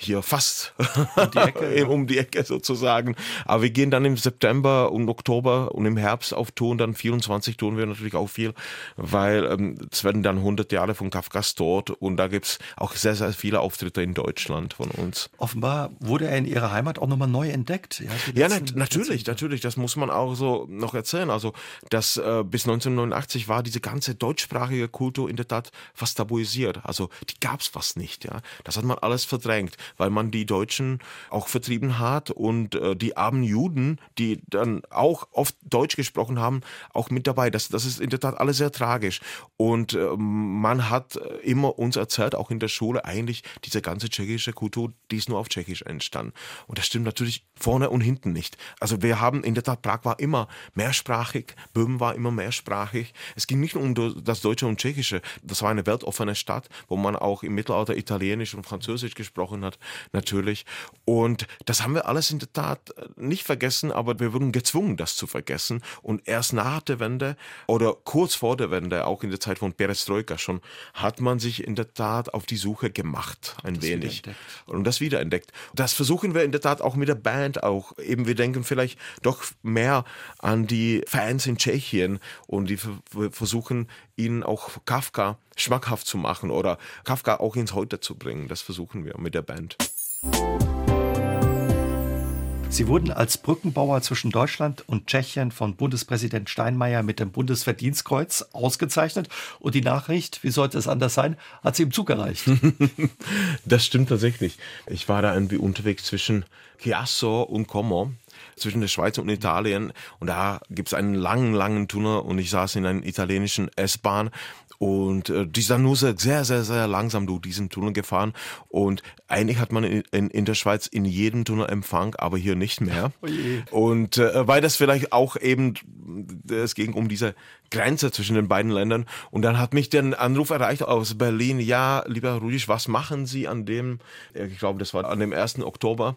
hier fast um die, Ecke, um die Ecke sozusagen. Aber wir gehen dann im September und Oktober und im Herbst auf Tour und dann 24 tun wir natürlich auch viel, weil ähm, es werden dann 100 Jahre von Kafkas Tod und da gibt es auch sehr, sehr viele Auftritte in Deutschland von uns. Offenbar wurde er in Ihrer Heimat auch nochmal neu entdeckt. Ja, ja na, natürlich, natürlich, das muss man auch so noch erzählen. Also, dass äh, bis 1989 war diese ganze deutschsprachige Kultur in der Tat fast tabuisiert. Also, die gab es fast nicht, ja. Das hat man alles verdrängt weil man die Deutschen auch vertrieben hat und äh, die armen Juden, die dann auch oft Deutsch gesprochen haben, auch mit dabei. Das, das ist in der Tat alles sehr tragisch. Und äh, man hat immer uns erzählt, auch in der Schule, eigentlich diese ganze tschechische Kultur, die ist nur auf Tschechisch entstanden. Und das stimmt natürlich vorne und hinten nicht. Also wir haben in der Tat, Prag war immer mehrsprachig, Böhmen war immer mehrsprachig. Es ging nicht nur um das Deutsche und Tschechische. Das war eine weltoffene Stadt, wo man auch im Mittelalter Italienisch und Französisch gesprochen hat natürlich. Und das haben wir alles in der Tat äh, nicht vergessen, aber wir wurden gezwungen, das zu vergessen. Und erst nach der Wende oder kurz vor der Wende, auch in der Zeit von Perestroika schon, hat man sich in der Tat auf die Suche gemacht, ein das wenig. Und das wiederentdeckt. Das versuchen wir in der Tat auch mit der Band auch. Eben, wir denken vielleicht doch mehr an die Fans in Tschechien und die versuchen ihnen auch Kafka schmackhaft zu machen oder Kafka auch ins Heute zu bringen. Das versuchen wir mit der Band. Sie wurden als Brückenbauer zwischen Deutschland und Tschechien von Bundespräsident Steinmeier mit dem Bundesverdienstkreuz ausgezeichnet. Und die Nachricht, wie sollte es anders sein, hat sie im Zug erreicht. das stimmt tatsächlich. Ich war da irgendwie unterwegs zwischen Chiasso und Como zwischen der Schweiz und Italien und da gibt es einen langen, langen Tunnel und ich saß in einer italienischen S-Bahn und äh, die Sanuse sehr, sehr, sehr langsam durch diesen Tunnel gefahren. Und eigentlich hat man in, in, in der Schweiz in jedem Tunnel Empfang, aber hier nicht mehr. Oh und äh, weil das vielleicht auch eben, es ging um diese Grenze zwischen den beiden Ländern. Und dann hat mich der Anruf erreicht aus Berlin, ja, lieber Rudisch, was machen Sie an dem, ich glaube, das war an dem 1. Oktober,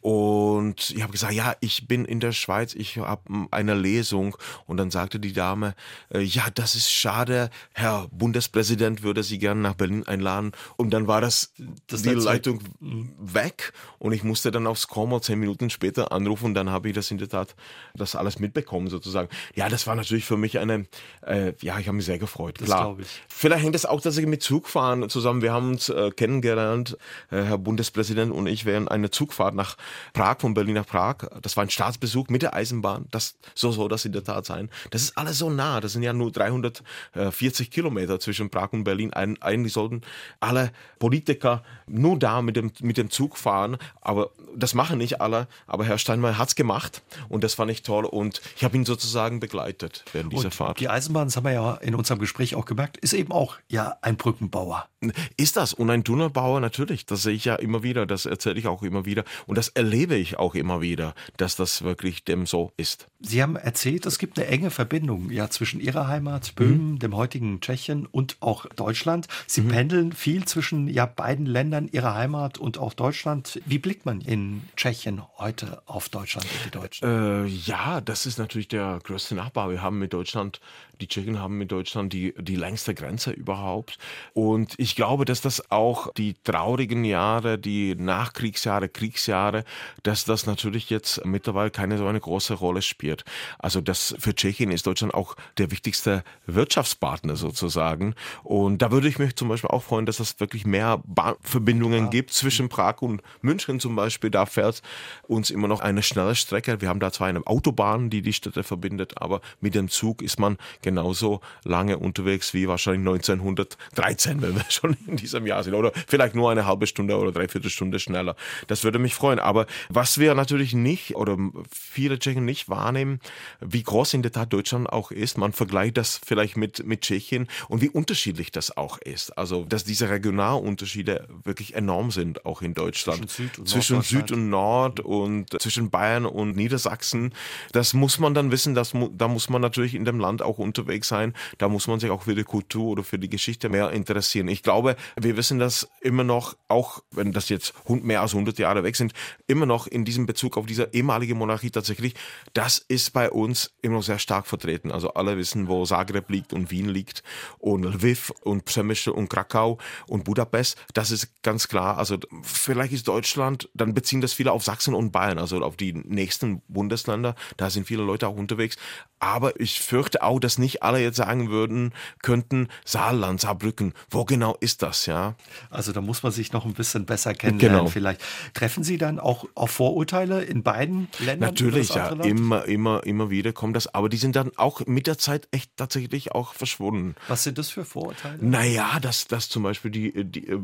und ich habe gesagt, ja, ich bin in der Schweiz, ich habe eine Lesung. Und dann sagte die Dame, äh, ja, das ist schade, Herr Bundespräsident würde Sie gerne nach Berlin einladen. Und dann war das, das die Leitung weg und ich musste dann aufs Como zehn Minuten später anrufen und dann habe ich das in der Tat, das alles mitbekommen sozusagen. Ja, das war natürlich für mich eine, äh, ja, ich habe mich sehr gefreut, das klar. Ich. Vielleicht hängt das auch, dass ich mit Zugfahren zusammen, wir haben uns äh, kennengelernt, äh, Herr Bundespräsident und ich während einer Zugfahrt nach Prag, von Berlin nach Prag. Das war ein Staatsbesuch mit der Eisenbahn. Das, so soll das in der Tat sein. Das ist alles so nah. Das sind ja nur 340 Kilometer zwischen Prag und Berlin. Eigentlich sollten alle Politiker nur da mit dem, mit dem Zug fahren. Aber das machen nicht alle. Aber Herr Steinmeier hat's gemacht. Und das fand ich toll. Und ich habe ihn sozusagen begleitet während dieser und Fahrt. Die Eisenbahn, das haben wir ja in unserem Gespräch auch gemerkt, ist eben auch ja ein Brückenbauer. Ist das. Und ein Tunnelbauer natürlich. Das sehe ich ja immer wieder. Das erzähle ich auch immer wieder. Und das erlebe ich auch immer wieder, dass das wirklich dem so ist. Sie haben erzählt, es gibt eine enge Verbindung ja zwischen Ihrer Heimat, Böhmen, mhm. dem heutigen Tschechien und auch Deutschland. Sie mhm. pendeln viel zwischen ja beiden Ländern, Ihrer Heimat und auch Deutschland. Wie blickt man in Tschechien heute auf Deutschland und die Deutschen? Äh, ja, das ist natürlich der größte Nachbar. Wir haben mit Deutschland die Tschechen haben mit Deutschland die, die längste Grenze überhaupt. Und ich glaube, dass das auch die traurigen Jahre, die Nachkriegsjahre, Kriegsjahre dass das natürlich jetzt mittlerweile keine so eine große Rolle spielt. Also das für Tschechien ist Deutschland auch der wichtigste Wirtschaftspartner sozusagen. Und da würde ich mich zum Beispiel auch freuen, dass es wirklich mehr Bahnverbindungen ja. gibt zwischen Prag und München zum Beispiel. Da fährt uns immer noch eine schnelle Strecke. Wir haben da zwar eine Autobahn, die die Städte verbindet, aber mit dem Zug ist man genauso lange unterwegs wie wahrscheinlich 1913, wenn wir schon in diesem Jahr sind. Oder vielleicht nur eine halbe Stunde oder dreiviertel Stunde schneller. Das würde mich freuen. Aber was wir natürlich nicht oder viele Tschechen nicht wahrnehmen, wie groß in der Tat Deutschland auch ist. Man vergleicht das vielleicht mit, mit Tschechien und wie unterschiedlich das auch ist. Also, dass diese Regionalunterschiede wirklich enorm sind, auch in Deutschland. Zwischen Süd und, zwischen Süd und Nord und zwischen Bayern und Niedersachsen. Das muss man dann wissen, dass, da muss man natürlich in dem Land auch unterwegs sein. Da muss man sich auch für die Kultur oder für die Geschichte mehr interessieren. Ich glaube, wir wissen das immer noch, auch wenn das jetzt mehr als 100 Jahre weg sind, immer noch in diesem Bezug auf diese ehemalige Monarchie tatsächlich, das ist bei uns immer noch sehr stark vertreten. Also alle wissen, wo Zagreb liegt und Wien liegt und Lviv und Przemysl und Krakau und Budapest. Das ist ganz klar. Also vielleicht ist Deutschland, dann beziehen das viele auf Sachsen und Bayern, also auf die nächsten Bundesländer. Da sind viele Leute auch unterwegs. Aber ich fürchte auch, dass nicht alle jetzt sagen würden, könnten Saarland, Saarbrücken, wo genau ist das, ja? Also da muss man sich noch ein bisschen besser kennenlernen genau. vielleicht. Treffen Sie dann auch auf Vorurteile in beiden Ländern? Natürlich, ja, immer, immer, immer wieder kommt das, aber die sind dann auch mit der Zeit echt tatsächlich auch verschwunden. Was sind das für Vorurteile? Naja, dass, dass zum Beispiel die, die,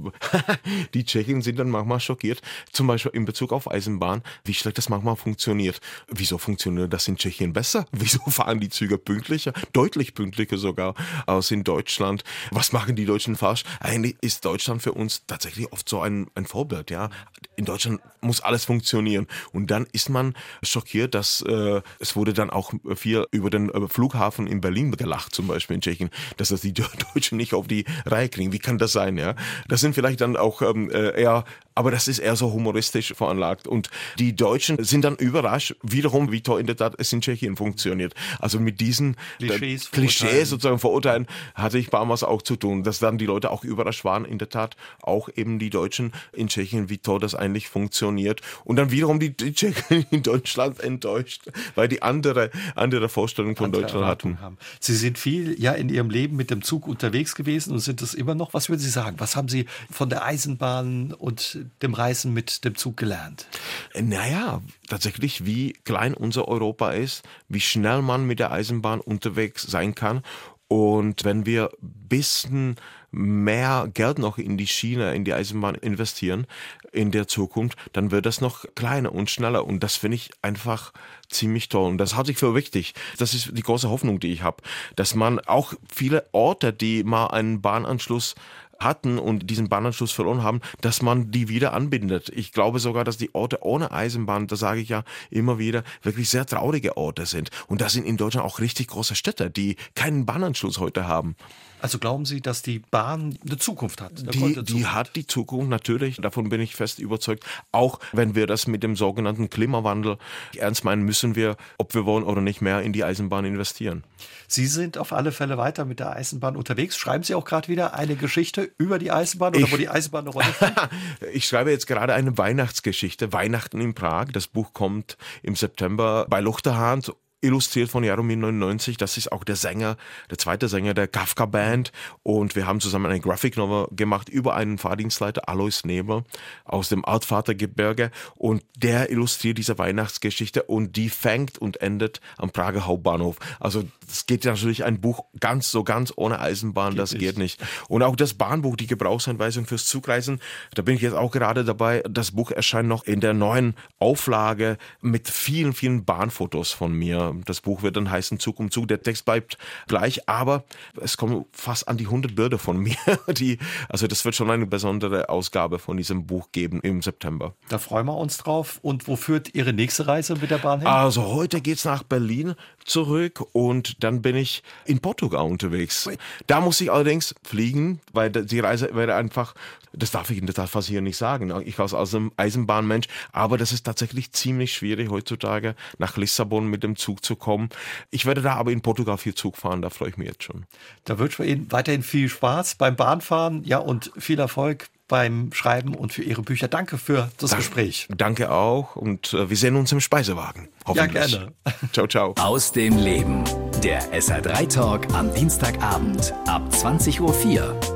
die Tschechen sind dann manchmal schockiert, zum Beispiel in Bezug auf Eisenbahn, wie schlecht das manchmal funktioniert. Wieso funktioniert das in Tschechien besser? Wieso fahren die Züge pünktlicher, deutlich pünktlicher sogar als in Deutschland. Was machen die Deutschen falsch? Eigentlich ist Deutschland für uns tatsächlich oft so ein, ein Vorbild. Ja, in Deutschland muss alles funktionieren und dann ist man schockiert, dass äh, es wurde dann auch viel über den Flughafen in Berlin gelacht, zum Beispiel in Tschechien, dass das die Deutschen nicht auf die Reihe kriegen. Wie kann das sein? Ja, das sind vielleicht dann auch ähm, äh, eher aber das ist eher so humoristisch veranlagt. Und die Deutschen sind dann überrascht, wiederum, wie toll in der Tat es in Tschechien funktioniert. Also mit diesen äh, Klischees, Klischees sozusagen Verurteilen hatte ich damals auch zu tun, dass dann die Leute auch überrascht waren, in der Tat auch eben die Deutschen in Tschechien, wie toll das eigentlich funktioniert. Und dann wiederum die, die Tschechen in Deutschland enttäuscht, weil die andere, andere Vorstellung von andere Deutschland hatten. Haben. Sie sind viel ja in Ihrem Leben mit dem Zug unterwegs gewesen und sind es immer noch. Was würden Sie sagen? Was haben Sie von der Eisenbahn und dem Reisen mit dem Zug gelernt? Naja, tatsächlich, wie klein unser Europa ist, wie schnell man mit der Eisenbahn unterwegs sein kann. Und wenn wir ein bisschen mehr Geld noch in die Schiene, in die Eisenbahn investieren in der Zukunft, dann wird das noch kleiner und schneller. Und das finde ich einfach ziemlich toll. Und das halte ich für wichtig. Das ist die große Hoffnung, die ich habe, dass man auch viele Orte, die mal einen Bahnanschluss hatten und diesen Bahnanschluss verloren haben, dass man die wieder anbindet. Ich glaube sogar, dass die Orte ohne Eisenbahn, das sage ich ja immer wieder, wirklich sehr traurige Orte sind. Und das sind in Deutschland auch richtig große Städte, die keinen Bahnanschluss heute haben. Also glauben Sie, dass die Bahn eine Zukunft hat? Die, Zukunft? die, hat die Zukunft natürlich. Davon bin ich fest überzeugt. Auch wenn wir das mit dem sogenannten Klimawandel ernst meinen, müssen wir, ob wir wollen oder nicht, mehr in die Eisenbahn investieren. Sie sind auf alle Fälle weiter mit der Eisenbahn unterwegs. Schreiben Sie auch gerade wieder eine Geschichte über die Eisenbahn oder ich, wo die Eisenbahn eine Rolle spielt? ich schreibe jetzt gerade eine Weihnachtsgeschichte, Weihnachten in Prag. Das Buch kommt im September bei Luchterhand illustriert von Jaromir 99. Das ist auch der Sänger, der zweite Sänger der Kafka Band. Und wir haben zusammen eine Graphic Novel gemacht über einen Fahrdienstleiter, Alois Nebel, aus dem Altvatergebirge. Und der illustriert diese Weihnachtsgeschichte und die fängt und endet am Prager Hauptbahnhof. Also es geht natürlich ein Buch ganz so ganz ohne Eisenbahn, geht das nicht. geht nicht. Und auch das Bahnbuch, die Gebrauchsanweisung fürs Zugreisen, da bin ich jetzt auch gerade dabei. Das Buch erscheint noch in der neuen Auflage mit vielen, vielen Bahnfotos von mir das Buch wird dann heißen Zug um Zug. Der Text bleibt gleich, aber es kommen fast an die 100 Bilder von mir. Die, also das wird schon eine besondere Ausgabe von diesem Buch geben im September. Da freuen wir uns drauf. Und wo führt Ihre nächste Reise mit der Bahn hin? Also heute geht es nach Berlin zurück und dann bin ich in Portugal unterwegs. Da muss ich allerdings fliegen, weil die Reise wäre einfach, das darf ich, das darf ich hier nicht sagen. Ich als Eisenbahnmensch, aber das ist tatsächlich ziemlich schwierig heutzutage nach Lissabon mit dem Zug zu kommen. Ich werde da aber in Portugal viel Zug fahren, da freue ich mich jetzt schon. Da wünsche ich Ihnen weiterhin viel Spaß beim Bahnfahren, ja, und viel Erfolg beim Schreiben und für Ihre Bücher. Danke für das danke, Gespräch. Danke auch und äh, wir sehen uns im Speisewagen. Hoffentlich. Ja, gerne. Ciao, ciao. Aus dem Leben. Der SR3 Talk am Dienstagabend ab 20.04 Uhr